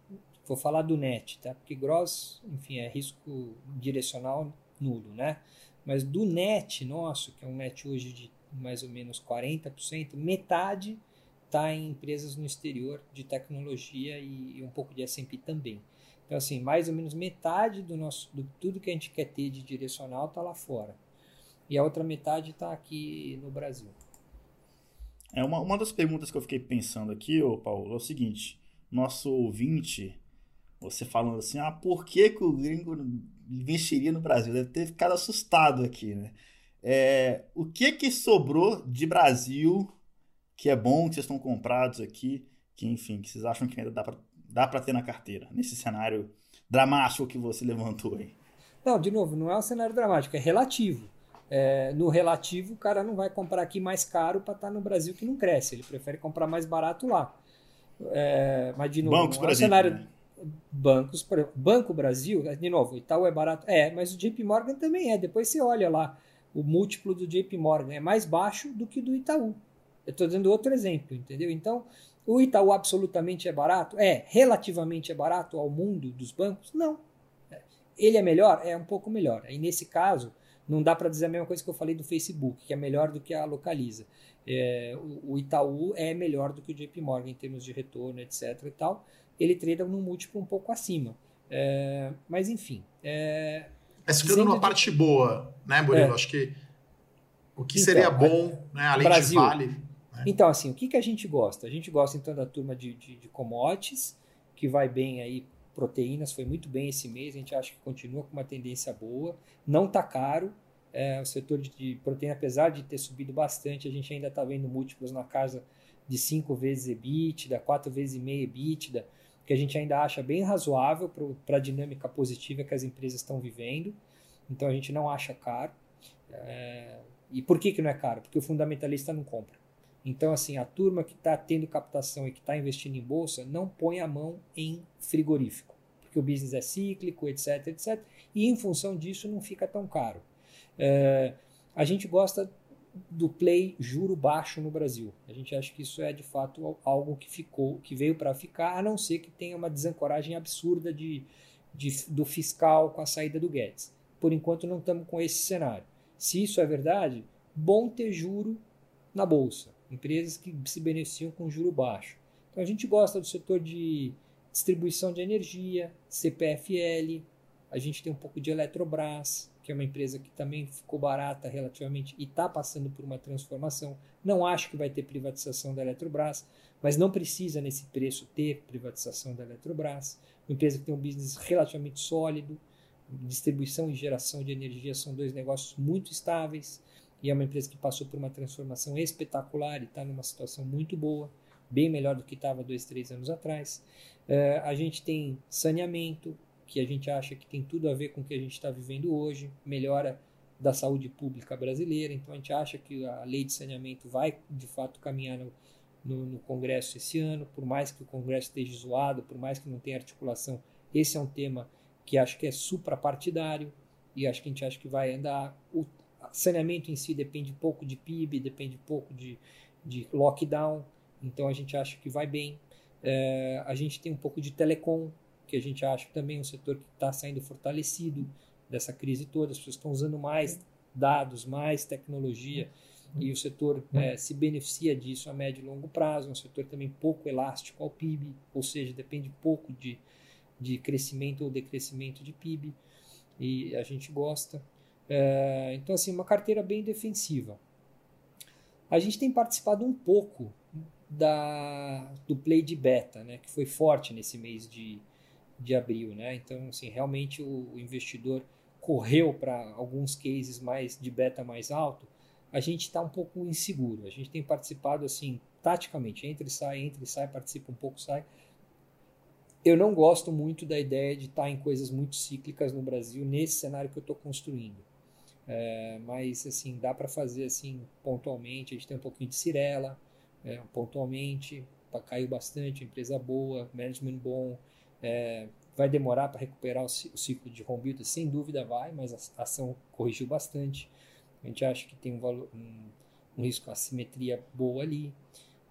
vou falar do net, tá? Porque gross, enfim, é risco direcional nulo, né? Mas do net nosso, que é um net hoje de mais ou menos 40%, metade está em empresas no exterior de tecnologia e, e um pouco de S&P também. Então, assim, mais ou menos metade do nosso, do tudo que a gente quer ter de direcional está lá fora. E a outra metade está aqui no Brasil. É uma, uma das perguntas que eu fiquei pensando aqui, ô Paulo, é o seguinte: nosso ouvinte, você falando assim, ah, por que, que o gringo investiria no Brasil? Deve ter ficado assustado aqui, né? É, o que que sobrou de Brasil que é bom, que vocês estão comprados aqui, que enfim, que vocês acham que ainda dá para dá para ter na carteira, nesse cenário dramático que você levantou aí? Não, de novo, não é um cenário dramático, é relativo. É, no relativo, o cara não vai comprar aqui mais caro para estar tá no Brasil que não cresce, ele prefere comprar mais barato lá. É, mas, de novo, Bancos, não é um cenário. Né? Bancos, por exemplo, Banco Brasil, de novo, Itaú é barato. É, mas o JP Morgan também é. Depois você olha lá, o múltiplo do JP Morgan é mais baixo do que do Itaú. Eu estou dando outro exemplo, entendeu? Então, o Itaú absolutamente é barato? É. Relativamente é barato ao mundo dos bancos? Não. Ele é melhor? É um pouco melhor. E nesse caso, não dá para dizer a mesma coisa que eu falei do Facebook, que é melhor do que a Localiza. É, o, Itaú é melhor do que o JP Morgan em termos de retorno, etc. e tal. Ele trade num múltiplo um pouco acima. É, mas enfim. É, mas ficando numa de... parte boa, né, Murilo? É. Acho que o que então, seria bom, né, além Brasil, de Vale né? Então, assim, o que, que a gente gosta? A gente gosta, então, da turma de, de, de commodities, que vai bem aí, proteínas, foi muito bem esse mês, a gente acha que continua com uma tendência boa, não está caro, é, o setor de, de, proteína, apesar de ter subido bastante, a gente ainda está vendo múltiplos na casa de 5 vezes EBITDA, 4 vezes e meia EBITDA, que a gente ainda acha bem razoável para a dinâmica positiva que as empresas estão vivendo. Então a gente não acha caro. É, e por que, que não é caro? Porque o fundamentalista não compra. Então, assim, a turma que está tendo captação e que está investindo em bolsa não põe a mão em frigorífico, porque o business é cíclico, etc, etc. E em função disso não fica tão caro. É, a gente gosta do play juro baixo no Brasil. A gente acha que isso é de fato algo que ficou, que veio para ficar, a não ser que tenha uma desancoragem absurda de, de, do fiscal com a saída do Guedes. Por enquanto não estamos com esse cenário. Se isso é verdade, bom ter juro na bolsa empresas que se beneficiam com juro baixo. Então a gente gosta do setor de distribuição de energia, CPFL, a gente tem um pouco de Eletrobras, que é uma empresa que também ficou barata relativamente e está passando por uma transformação. Não acho que vai ter privatização da Eletrobras, mas não precisa nesse preço ter privatização da Eletrobras. Uma empresa que tem um business relativamente sólido, distribuição e geração de energia são dois negócios muito estáveis e é uma empresa que passou por uma transformação espetacular e está numa situação muito boa, bem melhor do que estava dois, três anos atrás. Uh, a gente tem saneamento, que a gente acha que tem tudo a ver com o que a gente está vivendo hoje, melhora da saúde pública brasileira. Então a gente acha que a lei de saneamento vai de fato caminhar no, no, no Congresso esse ano, por mais que o Congresso esteja zoado, por mais que não tenha articulação, esse é um tema que acho que é suprapartidário e acho que a gente acha que vai andar. O saneamento em si depende pouco de PIB, depende pouco de, de lockdown, então a gente acha que vai bem. É, a gente tem um pouco de telecom, que a gente acha que também é um setor que está saindo fortalecido dessa crise toda, as pessoas estão usando mais dados, mais tecnologia, e o setor é, se beneficia disso a médio e longo prazo, é um setor também pouco elástico ao PIB, ou seja, depende pouco de, de crescimento ou decrescimento de PIB, e a gente gosta. É, então, assim, uma carteira bem defensiva. A gente tem participado um pouco da, do play de beta, né, que foi forte nesse mês de, de abril. Né? Então, assim, realmente o, o investidor correu para alguns cases mais de beta mais alto. A gente está um pouco inseguro. A gente tem participado assim, taticamente, entra e sai, entra e sai, participa um pouco, sai. Eu não gosto muito da ideia de estar tá em coisas muito cíclicas no Brasil nesse cenário que eu estou construindo. É, mas assim dá para fazer assim pontualmente. A gente tem um pouquinho de Cirela, é, pontualmente, caiu bastante, empresa boa, management bom. É, vai demorar para recuperar o ciclo de rombido? Sem dúvida vai, mas a ação corrigiu bastante. A gente acha que tem um, valor, um, um risco assimetria boa ali.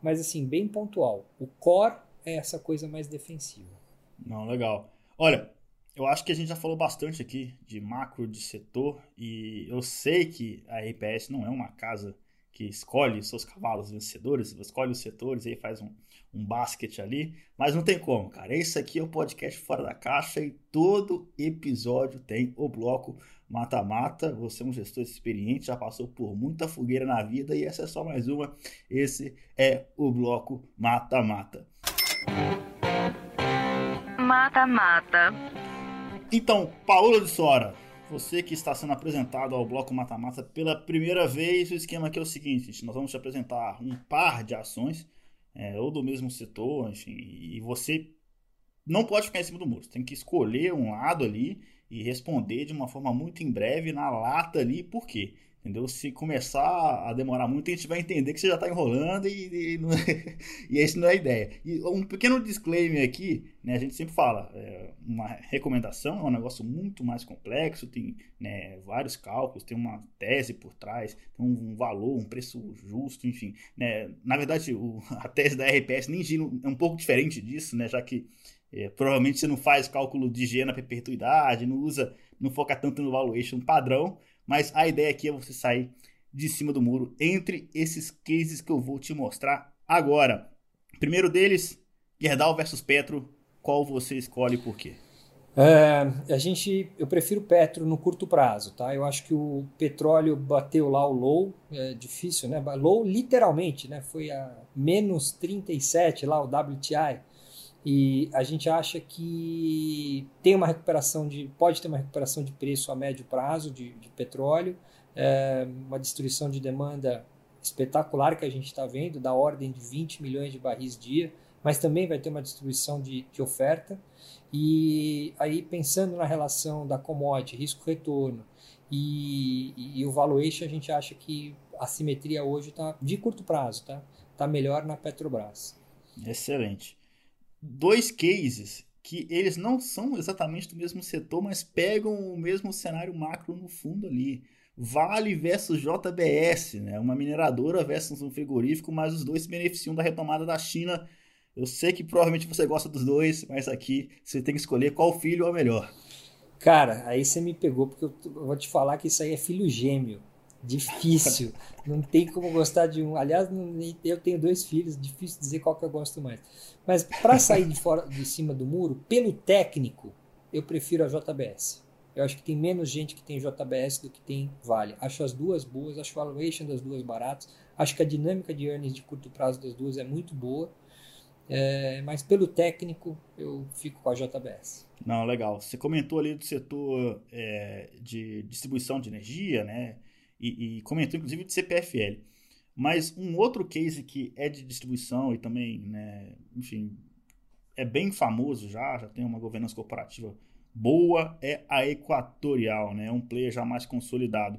Mas assim, bem pontual. O core é essa coisa mais defensiva. Não, legal. Olha, eu acho que a gente já falou bastante aqui de macro, de setor, e eu sei que a RPS não é uma casa que escolhe seus cavalos vencedores, escolhe os setores e aí faz um, um basquete ali, mas não tem como, cara. Esse aqui é o podcast Fora da Caixa e todo episódio tem o bloco mata-mata. Você é um gestor experiente, já passou por muita fogueira na vida e essa é só mais uma. Esse é o bloco mata-mata. Mata-mata. Então, Paola de Sora, você que está sendo apresentado ao bloco mata-mata pela primeira vez, o esquema aqui é o seguinte: nós vamos te apresentar um par de ações, é, ou do mesmo setor, enfim, e você não pode ficar em cima do muro. Você tem que escolher um lado ali e responder de uma forma muito em breve na lata ali, por quê? Entendeu? Se começar a demorar muito, a gente vai entender que você já está enrolando e, e, (laughs) não, e essa não é a ideia. E um pequeno disclaimer aqui, né, a gente sempre fala, é, uma recomendação é um negócio muito mais complexo, tem né, vários cálculos, tem uma tese por trás, tem um, valor, um preço justo, enfim. Né, na verdade, o, a tese da RPS nem gira, é um pouco diferente disso, né, já que é, provavelmente você não faz cálculo de G na perpetuidade, não usa, não foca tanto no valuation padrão, mas a ideia aqui é você sair de cima do muro entre esses cases que eu vou te mostrar agora. Primeiro deles, Gerdau versus Petro. Qual você escolhe e por quê? É, a gente, eu prefiro Petro no curto prazo, tá? Eu acho que o petróleo bateu lá o low, é difícil, né? Low literalmente, né? Foi a menos 37 lá o WTI. E a gente acha que tem uma recuperação de. pode ter uma recuperação de preço a médio prazo de, de petróleo, é, uma destruição de demanda espetacular que a gente está vendo, da ordem de 20 milhões de barris dia, mas também vai ter uma destruição de, de oferta. E aí, pensando na relação da commodity, risco-retorno e, e, e, o valuation, a gente acha que a simetria hoje está, de curto prazo, tá? Está melhor na Petrobras. Excelente dois cases que eles não são exatamente do mesmo setor, mas pegam o mesmo cenário macro no fundo ali. Vale versus JBS, né? Uma mineradora versus um frigorífico, mas os dois se beneficiam da retomada da China. Eu sei que provavelmente você gosta dos dois, mas aqui você tem que escolher qual filho é o melhor. Cara, aí você me pegou, porque eu vou te falar que isso aí é filho gêmeo. Difícil. não tem como gostar de um. Aliás, eu tenho dois filhos, difícil dizer qual que eu gosto mais. Mas para sair de fora de cima do muro, pelo técnico, eu prefiro a JBS. Eu acho que tem menos gente que tem JBS do que tem Vale. Acho as duas boas, acho o valuation das duas baratas. Acho que a dinâmica de earnings de curto prazo das duas é muito boa. É, mas pelo técnico, eu fico com a JBS. Não, legal. Você comentou ali do setor é, de distribuição de energia, né? E, e comentou inclusive de CPFL. Mas um outro case que é de distribuição e também, né, enfim, é bem famoso já, já tem uma governança corporativa boa, é a Equatorial, né, um player já mais consolidado.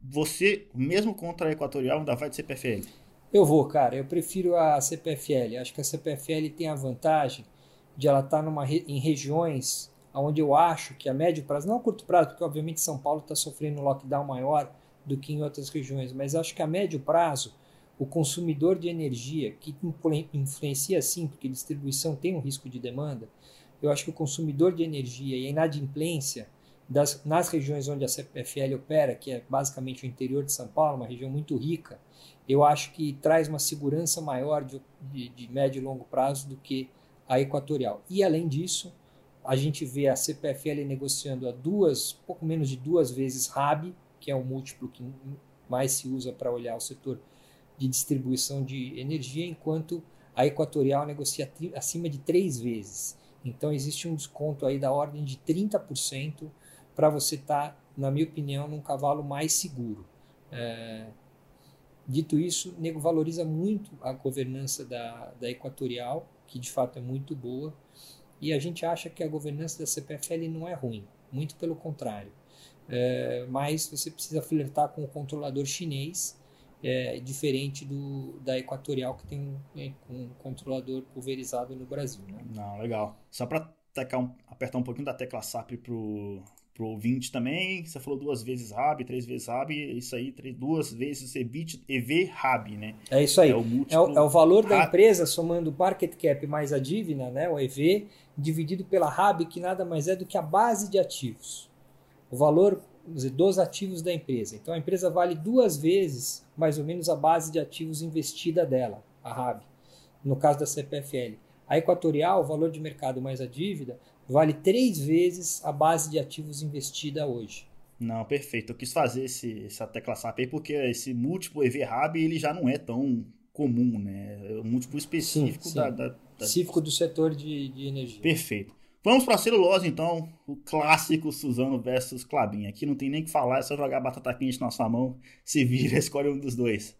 você, mesmo contra a Equatorial, ainda vai de CPFL? Eu vou, cara. Eu prefiro a CPFL. Acho que a CPFL tem a vantagem de ela estar tá numa, em regiões onde eu acho que a médio prazo, não a curto prazo, porque obviamente São Paulo está sofrendo um lockdown maior do que em outras regiões, mas acho que a médio prazo o consumidor de energia, que influencia sim, porque distribuição tem um risco de demanda, eu acho que o consumidor de energia e a inadimplência das, nas regiões onde a CPFL opera, que é basicamente o interior de São Paulo, uma região muito rica, eu acho que traz uma segurança maior de, de, de médio e longo prazo do que a equatorial. E além disso, a gente vê a CPFL negociando a duas, pouco menos de duas vezes RAB, que é o múltiplo que mais se usa para olhar o setor de distribuição de energia, enquanto a Equatorial negocia acima de três vezes. Então existe um desconto aí da ordem de 30% para você estar, tá, na minha opinião, num cavalo mais seguro. É... Dito isso, o nego valoriza muito a governança da, da Equatorial, que de fato é muito boa, e a gente acha que a governança da CPFL não é ruim, muito pelo contrário. É, mas você precisa flertar com o controlador chinês, é, diferente do, da Equatorial, que tem um, é, um controlador pulverizado no Brasil. Né? Não, legal. Só para um, apertar um pouquinho da tecla SAP pro, pro ouvinte também, você falou duas vezes RAB, três vezes RAB, isso aí, três, duas vezes EBIT, EV RAB, né? É isso aí. É o, é o, é o valor da empresa somando o market cap mais a dívida, né, o EV, dividido pela RAB, que nada mais é do que a base de ativos. O valor dizer, dos ativos da empresa. Então a empresa vale duas vezes mais ou menos a base de ativos investida dela, a RAB, no caso da CPFL. A Equatorial, o valor de mercado mais a dívida, vale três vezes a base de ativos investida hoje. Não, perfeito. Eu quis fazer esse, essa tecla SAP aí porque esse múltiplo EV-RAB ele já não é tão comum, né? É um múltiplo específico sim, sim. Da, da, da, Específico do setor de, de energia. Perfeito. Vamos para celulose, então. O clássico Suzano versus Clabin. Aqui não tem nem que falar, é só jogar batata quente na sua mão. Se vira, (laughs) escolhe um dos dois.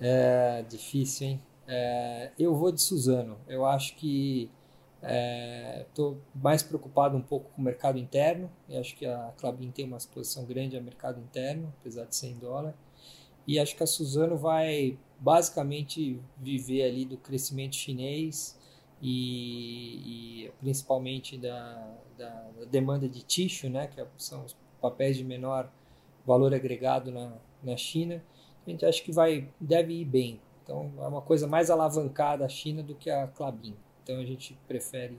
É difícil, hein? É, eu vou de Suzano. Eu acho que estou é, mais preocupado um pouco com o mercado interno. Eu acho que a Clabin tem uma exposição grande ao mercado interno, apesar de 100 dólares. E acho que a Suzano vai basicamente viver ali do crescimento chinês e, e principalmente da, da, da, demanda de tixo, né, que são os papéis de menor valor agregado na, na China, a gente acha que vai deve ir bem. Então é uma coisa mais alavancada a China do que a Clabin. Então a gente prefere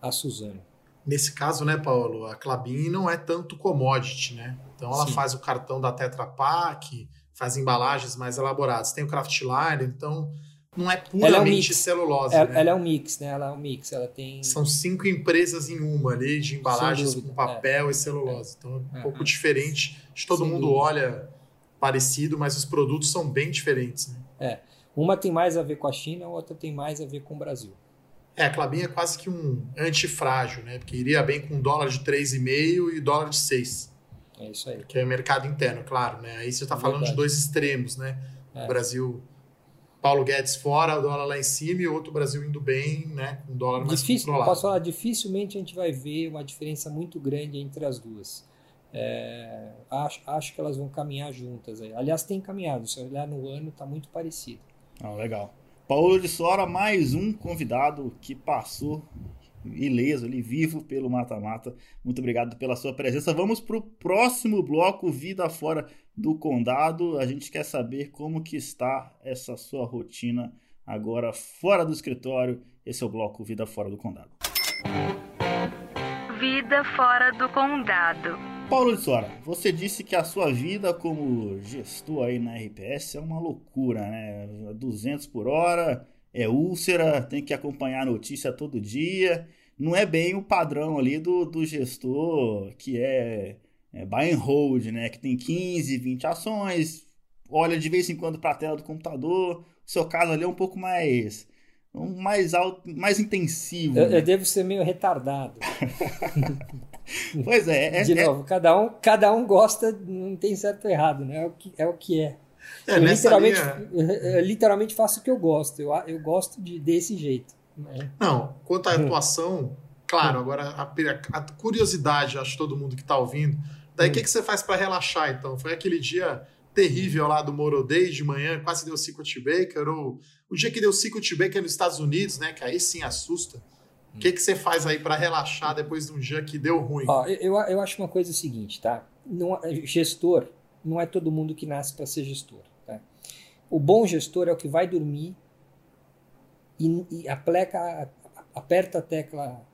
a Suzano. Nesse caso, né, Paulo, a Clabin não é tanto commodity, né? Então ela Sim. faz o cartão da Tetra Pak, faz embalagens mais elaboradas. Tem o Craftliner, então não é puramente é um celulose. Ela, né? ela, é um mix, né? Ela é um mix. Ela tem. São cinco empresas em uma ali, de embalagens com papel é. e celulose. Então é um pouco diferente. De todo Sem mundo dúvida. olha parecido, mas os produtos são bem diferentes. Né? É. Uma tem mais a ver com a China, a outra tem mais a ver com o Brasil. É, a Clabin é quase que um antifrágil, né? Porque iria bem com dólar de 3,5 e dólar de 6. É isso aí. Que é o mercado interno, claro, né? Aí você está falando de dois extremos, né? É. O Brasil Paulo Guedes fora, o dólar lá em cima e outro Brasil indo bem, né, com o dólar mais Difícil, controlado. Posso falar, dificilmente a gente vai ver uma diferença muito grande entre as duas. É, acho, acho que elas vão caminhar juntas. Aí. Aliás, tem caminhado. Se olhar no ano, está muito parecido. Ah, legal. Paulo de Sora, mais um convidado que passou ileso ali, vivo pelo mata-mata. Muito obrigado pela sua presença. Vamos para o próximo bloco, Vida Fora do Condado. A gente quer saber como que está essa sua rotina agora fora do escritório. Esse é o bloco Vida Fora do Condado. Vida Fora do Condado. Paulo de Sora, você disse que a sua vida como gestor aí na RPS é uma loucura, né? 200 por hora, é úlcera, tem que acompanhar a notícia todo dia. Não é bem o padrão ali do, do gestor que é, é buy and hold, né? Que tem 15, 20 ações, olha de vez em quando para a tela do computador. O seu caso ali é um pouco mais um mais alto, mais intensivo. Eu, né? eu devo ser meio retardado. (laughs) pois é, é De é, novo, cada um, cada um gosta, não tem certo ou errado, né? É o que é. O que é. É, eu literalmente, linha... eu literalmente faço o que eu gosto. Eu, eu gosto de, desse jeito. Né? Não, quanto à atuação, claro, agora a, a curiosidade, acho todo mundo que está ouvindo, Daí o que, que você faz para relaxar, então? Foi aquele dia terrível lá do Moro Day de manhã, quase deu Circuit Baker, ou o dia que deu Circuit Baker nos Estados Unidos, né? Que aí sim assusta. O que, que você faz aí para relaxar depois de um dia que deu ruim? Ó, eu, eu acho uma coisa seguinte, tá? Não, gestor não é todo mundo que nasce para ser gestor. Tá? O bom gestor é o que vai dormir e, e aperta a tecla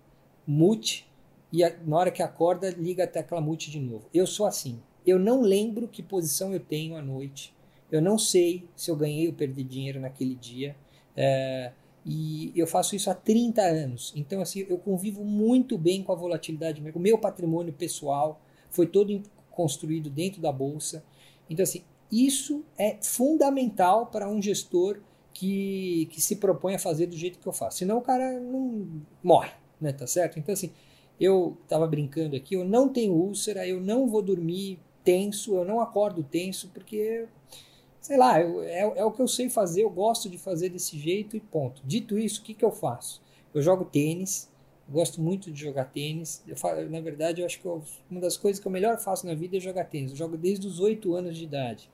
mute e a, na hora que acorda liga a tecla mute de novo. Eu sou assim. Eu não lembro que posição eu tenho à noite. Eu não sei se eu ganhei ou perdi dinheiro naquele dia. É, e eu faço isso há 30 anos. Então, assim, eu convivo muito bem com a volatilidade. O meu patrimônio pessoal foi todo construído dentro da bolsa. Então, assim, isso é fundamental para um gestor que, que se propõe a fazer do jeito que eu faço. Senão o cara não morre, né? Tá certo? Então, assim, eu estava brincando aqui, eu não tenho úlcera, eu não vou dormir tenso, eu não acordo tenso, porque, sei lá, eu, é, é, o que eu sei fazer, eu gosto de fazer desse jeito e ponto. Dito isso, o que, que eu faço? Eu jogo tênis, gosto muito de jogar tênis. Eu, na verdade, eu acho que eu, uma das coisas que eu melhor faço na vida é jogar tênis. Eu jogo desde os 8 anos de idade.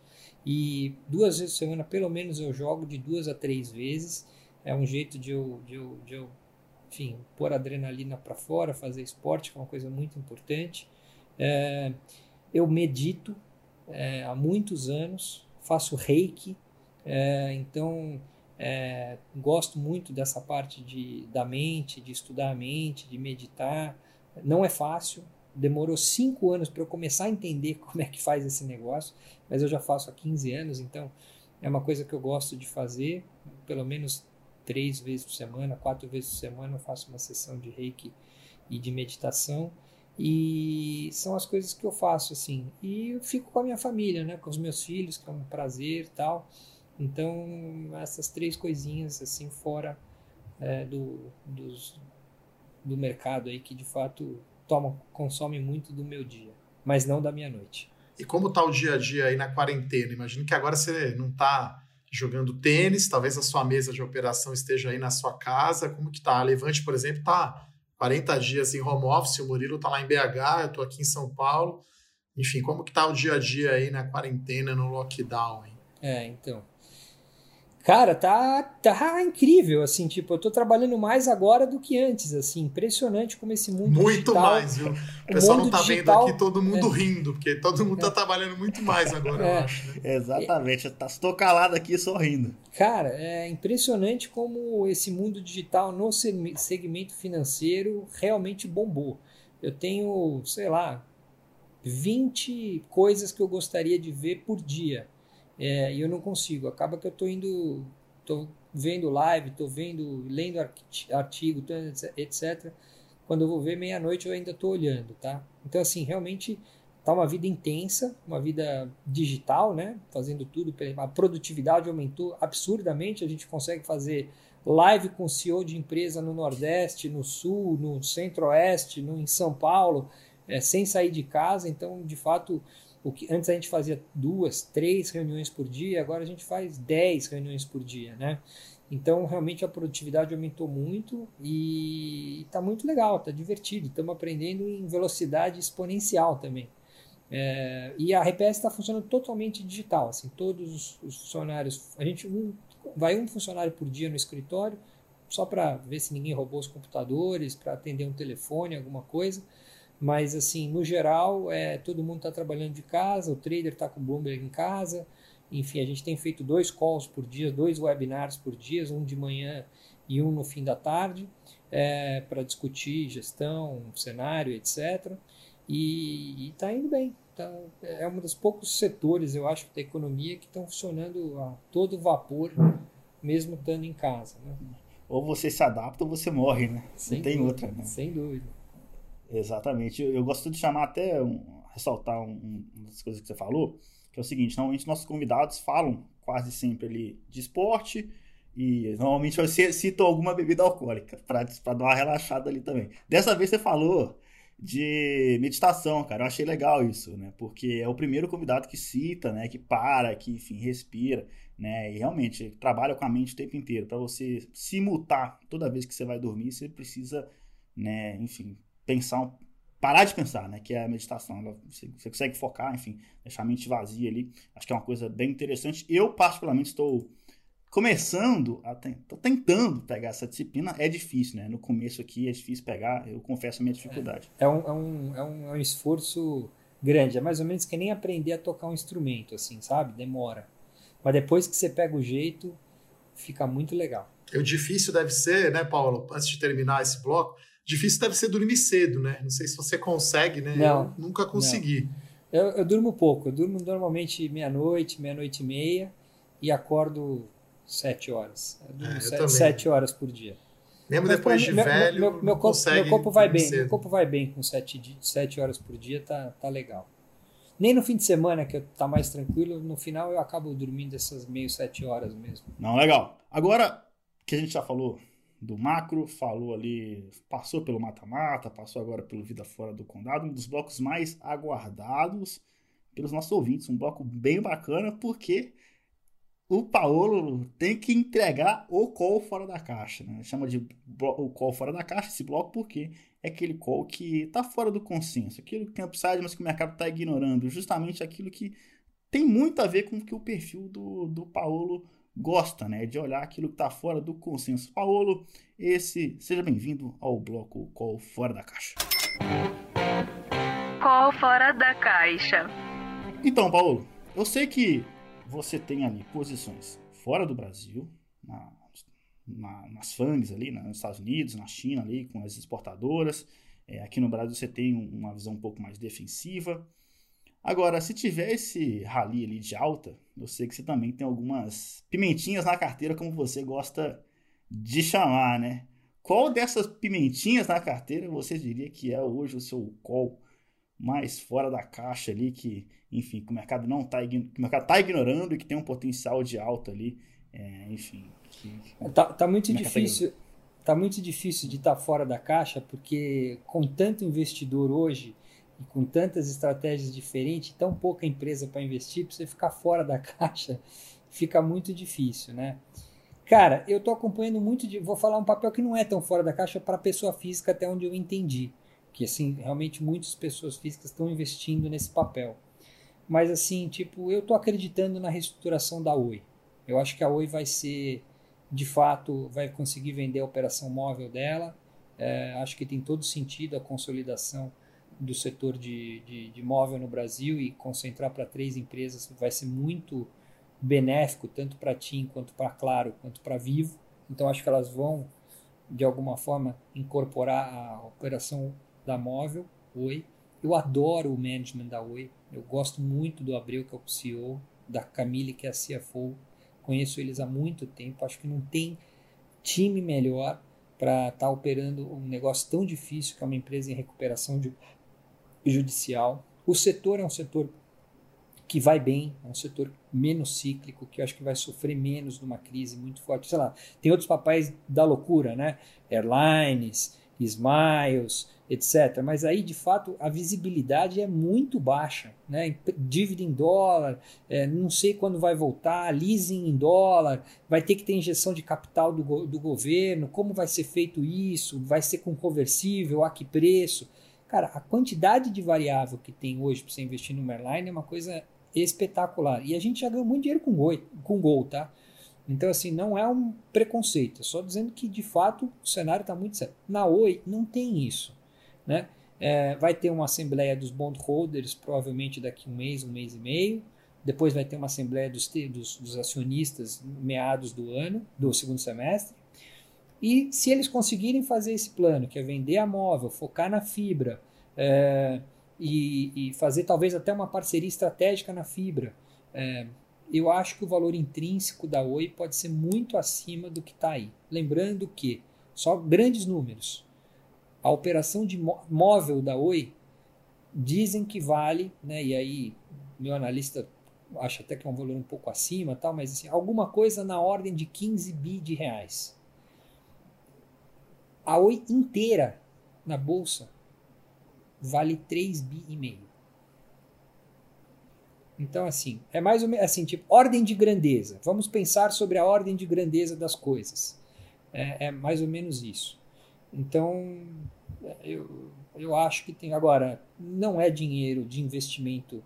E duas vezes por semana, pelo menos, eu jogo de duas a três vezes. É um jeito de eu, de eu, de eu enfim, pôr adrenalina para fora, fazer esporte, que é uma coisa muito importante. É, eu medito é, há muitos anos, faço reiki, é, então é, gosto muito dessa parte de, da mente, de estudar a mente, de meditar. Não é fácil, demorou cinco anos para eu começar a entender (laughs) como é que faz esse negócio, mas eu já faço há 15 anos, então é uma coisa que eu gosto de fazer, pelo menos três vezes por semana, quatro vezes por semana eu faço uma sessão de reiki e de meditação. E são as coisas que eu faço, assim. E eu fico com a minha família, né? Com os meus filhos, que é um prazer tal. Então, essas três coisinhas, assim, fora é, do, dos, do mercado aí, que de fato toma, consome muito do meu dia, mas não da minha noite. E como tá o dia a dia aí na quarentena? Imagino que agora você não tá jogando tênis, talvez a sua mesa de operação esteja aí na sua casa. Como que tá? A Levante, por exemplo, tá 40 dias em home office, o Murilo tá lá em BH, eu tô aqui em São Paulo. Enfim, como que tá o dia a dia aí na quarentena, no lockdown? Hein? É, então. Cara, tá, tá incrível, assim, tipo, eu tô trabalhando mais agora do que antes, assim, impressionante como esse mundo muito digital... Muito mais, viu? O pessoal não tá digital, vendo aqui todo mundo é, rindo, porque todo mundo tá é, trabalhando muito mais agora, é, eu acho, né? Exatamente, tá, estou calado aqui sorrindo. Cara, é impressionante como esse mundo digital no segmento financeiro realmente bombou. Eu tenho, sei lá, 20 coisas que eu gostaria de ver por dia é, e eu não consigo. Acaba que eu estou indo, estou vendo live, estou vendo, lendo artigo, etc. Quando eu vou ver meia-noite eu ainda estou olhando, tá? Então assim, realmente tá uma vida intensa, uma vida digital, né? Fazendo tudo, a produtividade aumentou absurdamente. A gente consegue fazer live com CEO de empresa no Nordeste, no Sul, no Centro-Oeste, no, em São Paulo, é, sem sair de casa. Então, de fato, o que antes a gente fazia duas, três reuniões por dia, agora a gente faz dez reuniões por dia, né? Então realmente a produtividade aumentou muito e está muito legal, está divertido. Estamos aprendendo em velocidade exponencial também. É, e a RPS está funcionando totalmente digital, assim, todos os, funcionários, a gente um, vai um funcionário por dia no escritório, só para ver se ninguém roubou os computadores, para atender um telefone, alguma coisa. Mas, assim, no geral, é, todo mundo está trabalhando de casa, o trader está com o Bloomberg em casa. Enfim, a gente tem feito dois calls por dia, dois webinars por dia, um de manhã e um no fim da tarde, é, para discutir gestão, cenário, etc. E está indo bem. Tá, é um dos poucos setores, eu acho, da economia que estão funcionando a todo vapor, mesmo estando em casa. Né? Ou você se adapta ou você morre, né? Sem Não tem dúvida, outra, né? Sem dúvida. Exatamente. Eu, eu gosto de chamar até, um, ressaltar um, uma das coisas que você falou, que é o seguinte, normalmente nossos convidados falam quase sempre ali de esporte e normalmente você cita alguma bebida alcoólica para dar uma relaxada ali também. Dessa vez você falou de meditação, cara. Eu achei legal isso, né? Porque é o primeiro convidado que cita, né? Que para, que, enfim, respira, né? E realmente trabalha com a mente o tempo inteiro. Para você se mutar toda vez que você vai dormir, você precisa, né? Enfim, pensar parar de pensar, né? Que é a meditação. Ela, você, você, consegue focar, enfim, deixar a mente vazia ali. Acho que é uma coisa bem interessante. Eu, particularmente, estou começando, a estou tentando pegar essa disciplina. É difícil, né? No começo aqui é difícil pegar, eu confesso a minha dificuldade. É, é, um, é, um, é, um, é um esforço grande. É mais ou menos que nem aprender a tocar um instrumento, assim, sabe? Demora. Mas depois que você pega o jeito, fica muito legal. O difícil deve ser, né, Paulo, antes de terminar esse bloco, difícil deve ser dormir cedo, né? Não sei se você consegue, né? Não, eu nunca consegui. Eu, eu, durmo pouco, eu durmo normalmente meia-noite, meia-noite e meia e acordo sete horas. Eu durmo é, eu sete, sete, horas por dia. Mesmo Mas depois de meu, velho, meu, meu, corpo, meu corpo vai bem, cedo. meu corpo vai bem com sete, sete horas por dia, tá, tá legal. Nem no fim de semana, que tá mais tranquilo, no final eu acabo dormindo essas meio sete horas mesmo. Não, legal. Agora que a gente já falou do macro, falou ali, passou pelo mata-mata, passou agora pelo Vida Fora do Condado, um dos blocos mais aguardados pelos nossos ouvintes. Um bloco bem bacana, porque o Paulo tem que entregar o call fora da caixa. Né? Chama de o call fora da caixa esse bloco porque é aquele call que está fora do consenso, aquilo que tem upside, mas que o mercado está ignorando, justamente aquilo que tem muito a ver com o que o perfil do, do Paulo gosta, né, de olhar aquilo que está fora do consenso. Paulo, esse, seja bem-vindo ao bloco Call Fora da Caixa. Call Fora da Caixa. Então, Paulo, eu sei que você tem ali posições fora do Brasil, na, na, nas FANGs ali, nos Estados Unidos, na China ali, com as exportadoras. É, aqui no Brasil você tem uma visão um pouco mais defensiva. Agora, se tiver esse rally ali de alta, eu sei que você também tem algumas pimentinhas na carteira, como você gosta de chamar, né? Qual dessas pimentinhas na carteira você diria que é hoje o seu call mais fora da caixa ali, que, enfim, que o mercado não está o mercado tá ignorando e que tem um potencial de alta ali, é, enfim. Que, tá, tá muito tá difícil. Tá, tá muito difícil de estar tá fora da caixa, porque com tanto investidor hoje, e com tantas estratégias diferentes, tão pouca empresa para investir, para você ficar fora da (laughs) caixa, fica muito difícil, né? Cara, eu estou acompanhando muito de. Vou falar um papel que não é tão fora da caixa para pessoa física, até onde eu entendi. Que assim, realmente muitas pessoas físicas estão investindo nesse papel. Mas assim, tipo, eu estou acreditando na reestruturação da Oi. Eu acho que a Oi vai ser, de fato, vai conseguir vender a operação móvel dela. É, acho que tem todo sentido a consolidação do setor de, de, de móvel no Brasil e concentrar para três empresas vai ser muito benéfico, tanto para TIM, quanto para Claro, quanto para Vivo. Então, acho que elas vão, de alguma forma, incorporar a operação da móvel, Oi. Eu adoro o management da Oi. Eu gosto muito do Abreu, que é o CEO, da Camille, que é a CFO. Conheço eles há muito tempo. Acho que não tem time melhor para estar tá operando um negócio tão difícil que é uma empresa em recuperação de judicial. O setor é um setor que vai bem, é um setor menos cíclico, que eu acho que vai sofrer menos numa crise muito forte. Sei lá, tem outros papéis da loucura, né? Airlines, Smiles, etc. Mas aí, de fato, a visibilidade é muito baixa. Né? Dívida em dólar, é, não sei quando vai voltar, leasing em dólar, vai ter que ter injeção de capital do, do governo, como vai ser feito isso, vai ser com conversível, a que preço. Cara, a quantidade de variável que tem hoje para você investir no airline é uma coisa espetacular. E a gente já ganhou muito dinheiro com gol, com gol, tá? Então, assim, não é um preconceito, é só dizendo que de fato o cenário está muito certo. Na Oi não tem isso, né? É, vai ter uma assembleia dos bondholders, provavelmente daqui um mês, um mês e meio. Depois vai ter uma assembleia dos, dos, dos acionistas meados do ano, do segundo semestre. E se eles conseguirem fazer esse plano, que é vender a móvel, focar na fibra é, e, e, fazer talvez até uma parceria estratégica na fibra, é, eu acho que o valor intrínseco da Oi pode ser muito acima do que está aí. Lembrando que, só grandes números, a operação de móvel da Oi dizem que vale, né, e aí meu analista acha até que é um valor um pouco acima, tal, mas assim, alguma coisa na ordem de 15 bi de reais a Oi inteira na bolsa vale 3 bi e meio. Então, assim, é mais ou menos assim, tipo, ordem de grandeza. Vamos pensar sobre a ordem de grandeza das coisas. É, é mais ou menos isso. Então, eu, eu acho que tem. Agora, não é dinheiro de investimento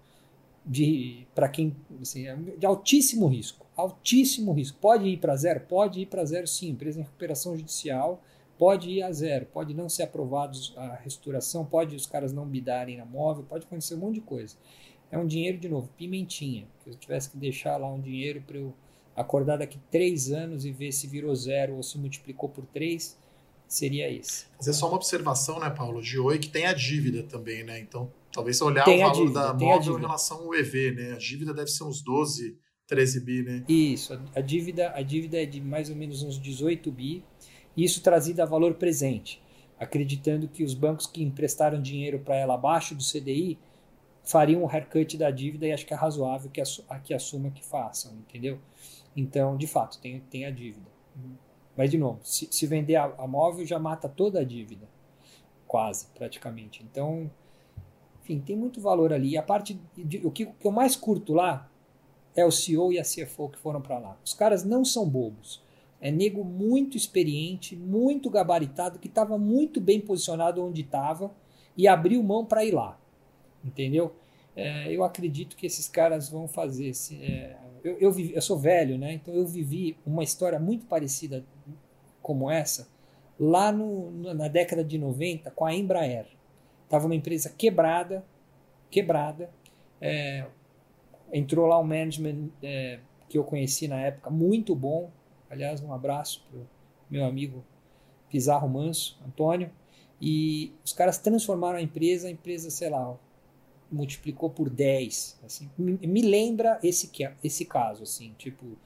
de para quem assim, é de altíssimo risco, altíssimo risco. Pode ir para zero, pode ir para zero sim. Empresa em recuperação judicial pode ir a zero, pode não ser aprovado a restauração, pode os caras não bidarem na móvel, pode acontecer um monte de coisa. É um dinheiro de novo, pimentinha. Se eu tivesse que deixar lá um dinheiro para eu acordar daqui três anos e ver se virou zero ou se multiplicou por três, seria esse. Fazer só uma observação, né, Paulo, de Oi, que tem a dívida também, né? Então, talvez olhar tem o valor dívida, da móvel em relação ao EV, né? A dívida deve ser uns 12, 13 bi, né? Isso, a, a dívida, a dívida é de mais ou menos uns 18 bi, isso trazido a valor presente, acreditando que os bancos que emprestaram dinheiro para ela abaixo do CDI fariam um haircut da dívida e acho que é razoável que, assu que assuma que façam, entendeu? Então, de fato, tem, tem a dívida. Mas, de novo, se, se vender a, a, móvel já mata toda a dívida. Quase, praticamente. Então, enfim, tem muito valor ali. E a parte. De, o, que, o que eu mais curto lá é o CEO e a CFO que foram para lá. Os caras não são bobos. É nego muito experiente, muito gabaritado, que estava muito bem posicionado onde estava e abriu mão para ir lá. Entendeu? É, eu acredito que esses caras vão fazer. É, eu, eu, vivi, eu sou velho, né? Então eu vivi uma história muito parecida como essa lá no, na década de 90 com a Embraer. Estava uma empresa quebrada, quebrada. É, entrou lá um management é, que eu conheci na época, muito bom. Aliás, um abraço para o meu amigo Pizarro Manso, Antônio. E os caras transformaram a empresa, a empresa, sei lá, multiplicou por 10. Assim, me, me lembra esse, esse caso, assim, tipo,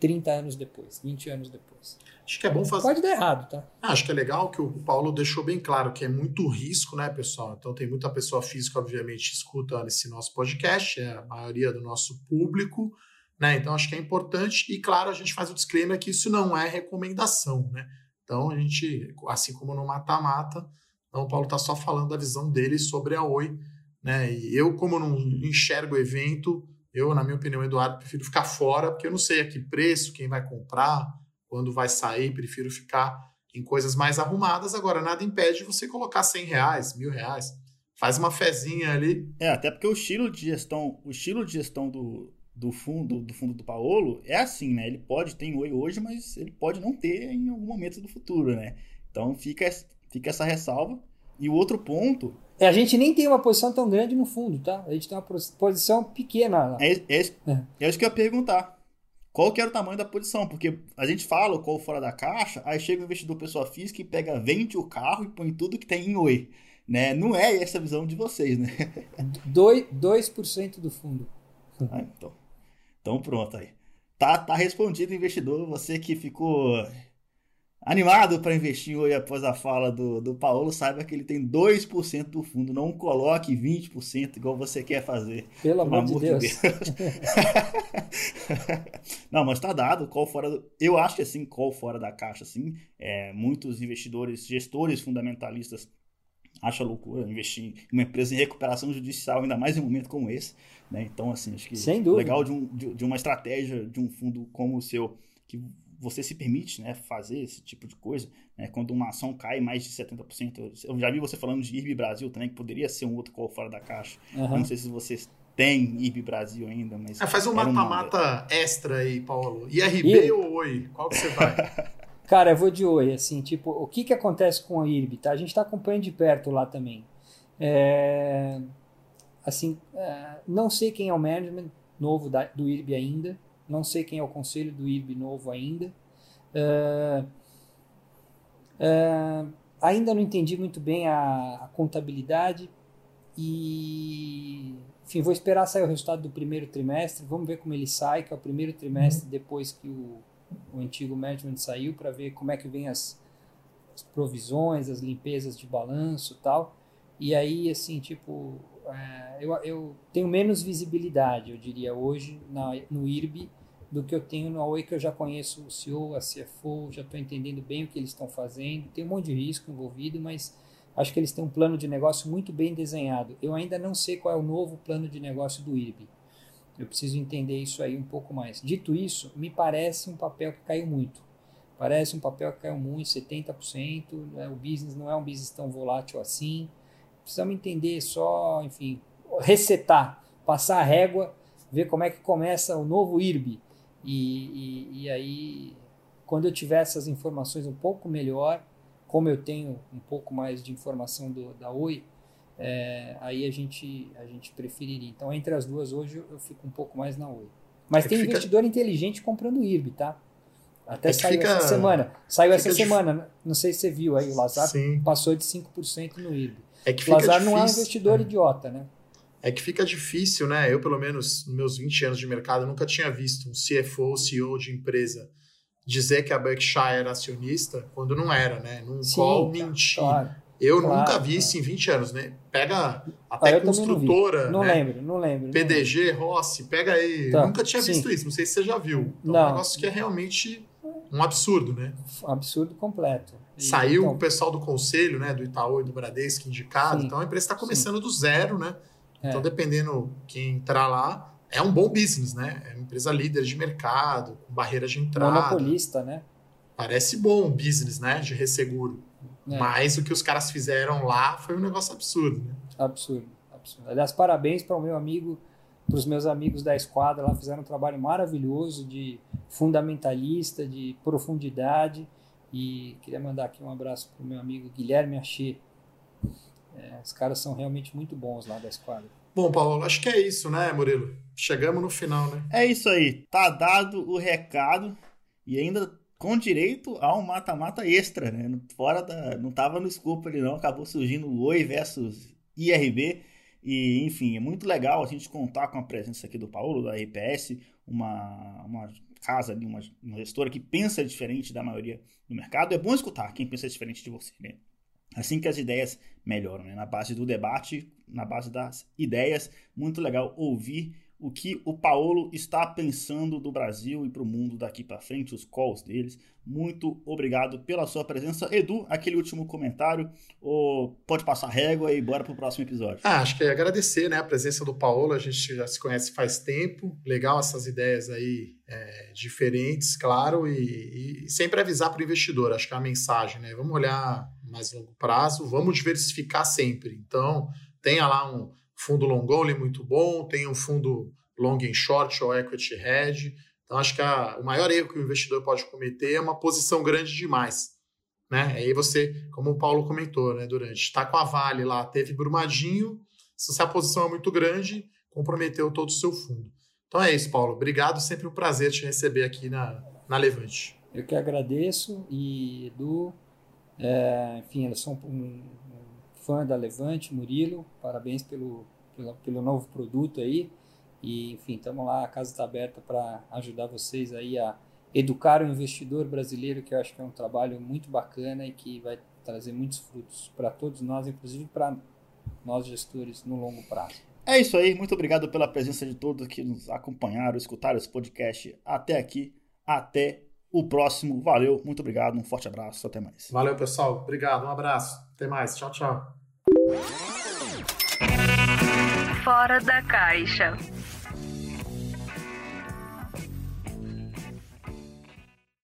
30 anos depois, 20 anos depois. Acho que é bom fazer. Pode dar errado, tá? Ah, acho que é legal que o Paulo deixou bem claro que é muito risco, né, pessoal? Então tem muita pessoa física, obviamente, escuta esse nosso podcast, é a maioria do nosso público, né? Então acho que é importante e, claro, a gente faz o disclaimer que isso não é recomendação, né? Então a gente, assim como no mata-mata, então o Paulo está só falando da visão dele sobre a Oi né? E eu, como não enxergo o evento, eu, na minha opinião, Eduardo, prefiro ficar fora, porque eu não sei a que preço, quem vai comprar, quando vai sair, prefiro ficar em coisas mais arrumadas. Agora, nada impede você colocar 100 reais, mil reais. Faz uma fezinha ali. É, até porque o estilo de gestão, o estilo de gestão do, do fundo do fundo do Paolo é assim, né? Ele pode ter oi hoje, mas ele pode não ter em algum momento do futuro, né? Então fica, fica essa ressalva. E o outro ponto é, a gente nem tem uma posição tão grande no fundo, tá? A gente tem uma posição pequena. É, é, é. é isso que eu ia perguntar. Qual que era o tamanho da posição? Porque a gente fala o qual fora da caixa, aí chega o investidor pessoa física e pega, vende o carro e põe tudo que tem em Oi. Né? Não é essa a visão de vocês, né? 2%, 2 do fundo. Ah, então. Então pronto aí. Tá, tá respondido, investidor. Você que ficou animado para investir hoje após a fala do, do Paulo, saiba que ele tem 2% do fundo. Não coloque 20% igual você quer fazer. Pelo, amor, de Deus. De Deus. (laughs) Não, mas tá dado. Call fora do... Eu acho que assim, call fora da caixa, assim. É, muitos investidores, gestores fundamentalistas acham loucura investir em uma empresa em recuperação judicial, ainda mais em um momento como esse. Né? Então, assim, acho que Sem dúvida. legal de, um, de, de uma estratégia de um fundo como o seu, que você se permite né, fazer esse tipo de coisa, né, quando uma ação cai mais de 70%. Eu já vi você falando de IRB Brasil também, que poderia ser um outro call fora da caixa. Uhum. Não sei se vocês têm IRB Brasil ainda, mas... É, faz um mata-mata extra aí, Paulo. IRB e... ou Oi? Qual que você vai? (laughs) Cara, eu vou de Oi, assim, tipo, o que que acontece com a IRB, tá? A gente está acompanhando de perto lá também. É... Assim, é... não sei quem é o management novo da, do IRB ainda, não sei quem é o conselho do IRB novo ainda. Uh, uh, ainda não entendi muito bem a, a, contabilidade e enfim vou esperar sair o resultado do primeiro trimestre vamos ver como ele sai que é o primeiro trimestre uhum. depois que o, o antigo management saiu para ver como é que vem as, as provisões as limpezas de balanço tal e aí assim tipo é, eu, eu tenho menos visibilidade, eu diria, hoje na, no IRB do que eu tenho no Oi, que eu já conheço o CEO, a CFO, já estou entendendo bem o que eles estão fazendo. Tem um monte de risco envolvido, mas acho que eles têm um plano de negócio muito bem desenhado. Eu ainda não sei qual é o novo plano de negócio do IRB. Eu preciso entender isso aí um pouco mais. Dito isso, me parece um papel que caiu muito. Parece um papel que caiu muito, 70%. Né? O business não é um business tão volátil assim. Precisamos entender só, enfim, resetar, passar a régua, ver como é que começa o novo IRB. E, e, e aí, quando eu tiver essas informações um pouco melhor, como eu tenho um pouco mais de informação do, da Oi, é, aí a gente, a gente preferiria. Então, entre as duas, hoje eu fico um pouco mais na Oi. Mas é tem fica... investidor inteligente comprando IRB, tá? Até é saiu fica... essa semana. Saiu essa dif... semana, não sei se você viu aí, o Lazar Sim. passou de 5% no IRB. É que fica Lazar difícil. não é um investidor é. idiota, né? É que fica difícil, né? Eu, pelo menos, nos meus 20 anos de mercado, nunca tinha visto um CFO, CEO de empresa dizer que a Berkshire era acionista quando não era, né? Num Sim, call mentir. Claro, eu claro, nunca vi isso em 20 anos, né? Pega até ah, construtora. Não, não né? lembro, não lembro. PDG, Rossi, pega aí. Tá, nunca tinha sim. visto isso, não sei se você já viu. Então, não. é um negócio que é realmente um absurdo, né? Um absurdo completo. Saiu então, o pessoal do conselho, né, do Itaú e do Bradesco indicado, sim, então a empresa está começando sim. do zero, né? É. Então, dependendo quem entrar lá, é um bom business, né? É uma empresa líder de mercado, com barreiras de entrada. Monopolista, né? Parece bom o business, né? De resseguro. É. Mas o que os caras fizeram lá foi um negócio absurdo, né? Absurdo, absurdo. Aliás, parabéns para o meu amigo, para os meus amigos da esquadra lá, fizeram um trabalho maravilhoso de fundamentalista, de profundidade. E queria mandar aqui um abraço para o meu amigo Guilherme Achê. É, os caras são realmente muito bons lá da esquadra. Bom, Paulo, acho que é isso, né, Murilo? Chegamos no final, né? É isso aí. Tá dado o recado e ainda com direito a um mata-mata extra, né? Fora da. Não tava no escopo ali, não. Acabou surgindo o Oi versus IRB. E, enfim, é muito legal a gente contar com a presença aqui do Paulo, da RPS, uma, uma casa uma, uma gestora que pensa diferente da maioria do mercado. É bom escutar quem pensa diferente de você, né? Assim que as ideias melhoram, né? Na base do debate, na base das ideias, muito legal ouvir o que o Paulo está pensando do Brasil e para o mundo daqui para frente, os calls deles. Muito obrigado pela sua presença. Edu, aquele último comentário, ou pode passar régua e bora para o próximo episódio. Ah, acho que é agradecer né, a presença do Paulo, a gente já se conhece faz tempo, legal essas ideias aí é, diferentes, claro, e, e sempre avisar para o investidor, acho que é a mensagem, né? Vamos olhar mais longo prazo, vamos diversificar sempre. Então, tenha lá um fundo long only muito bom, tem um fundo long and short ou equity hedge. Então, acho que a, o maior erro que o investidor pode cometer é uma posição grande demais. Né? Aí você, como o Paulo comentou né, durante, está com a Vale lá, teve Brumadinho, se a posição é muito grande, comprometeu todo o seu fundo. Então é isso, Paulo. Obrigado, sempre um prazer te receber aqui na, na Levante. Eu que agradeço e Edu, é, enfim, eles são um, fã da Levante, Murilo, parabéns pelo, pelo, pelo novo produto aí. E, enfim, estamos lá, a casa está aberta para ajudar vocês aí a educar o investidor brasileiro, que eu acho que é um trabalho muito bacana e que vai trazer muitos frutos para todos nós, inclusive para nós gestores no longo prazo. É isso aí, muito obrigado pela presença de todos que nos acompanharam, escutaram esse podcast até aqui. Até o próximo. Valeu, muito obrigado, um forte abraço, até mais. Valeu, pessoal. Obrigado, um abraço. Até mais. Tchau, tchau. Fora da caixa.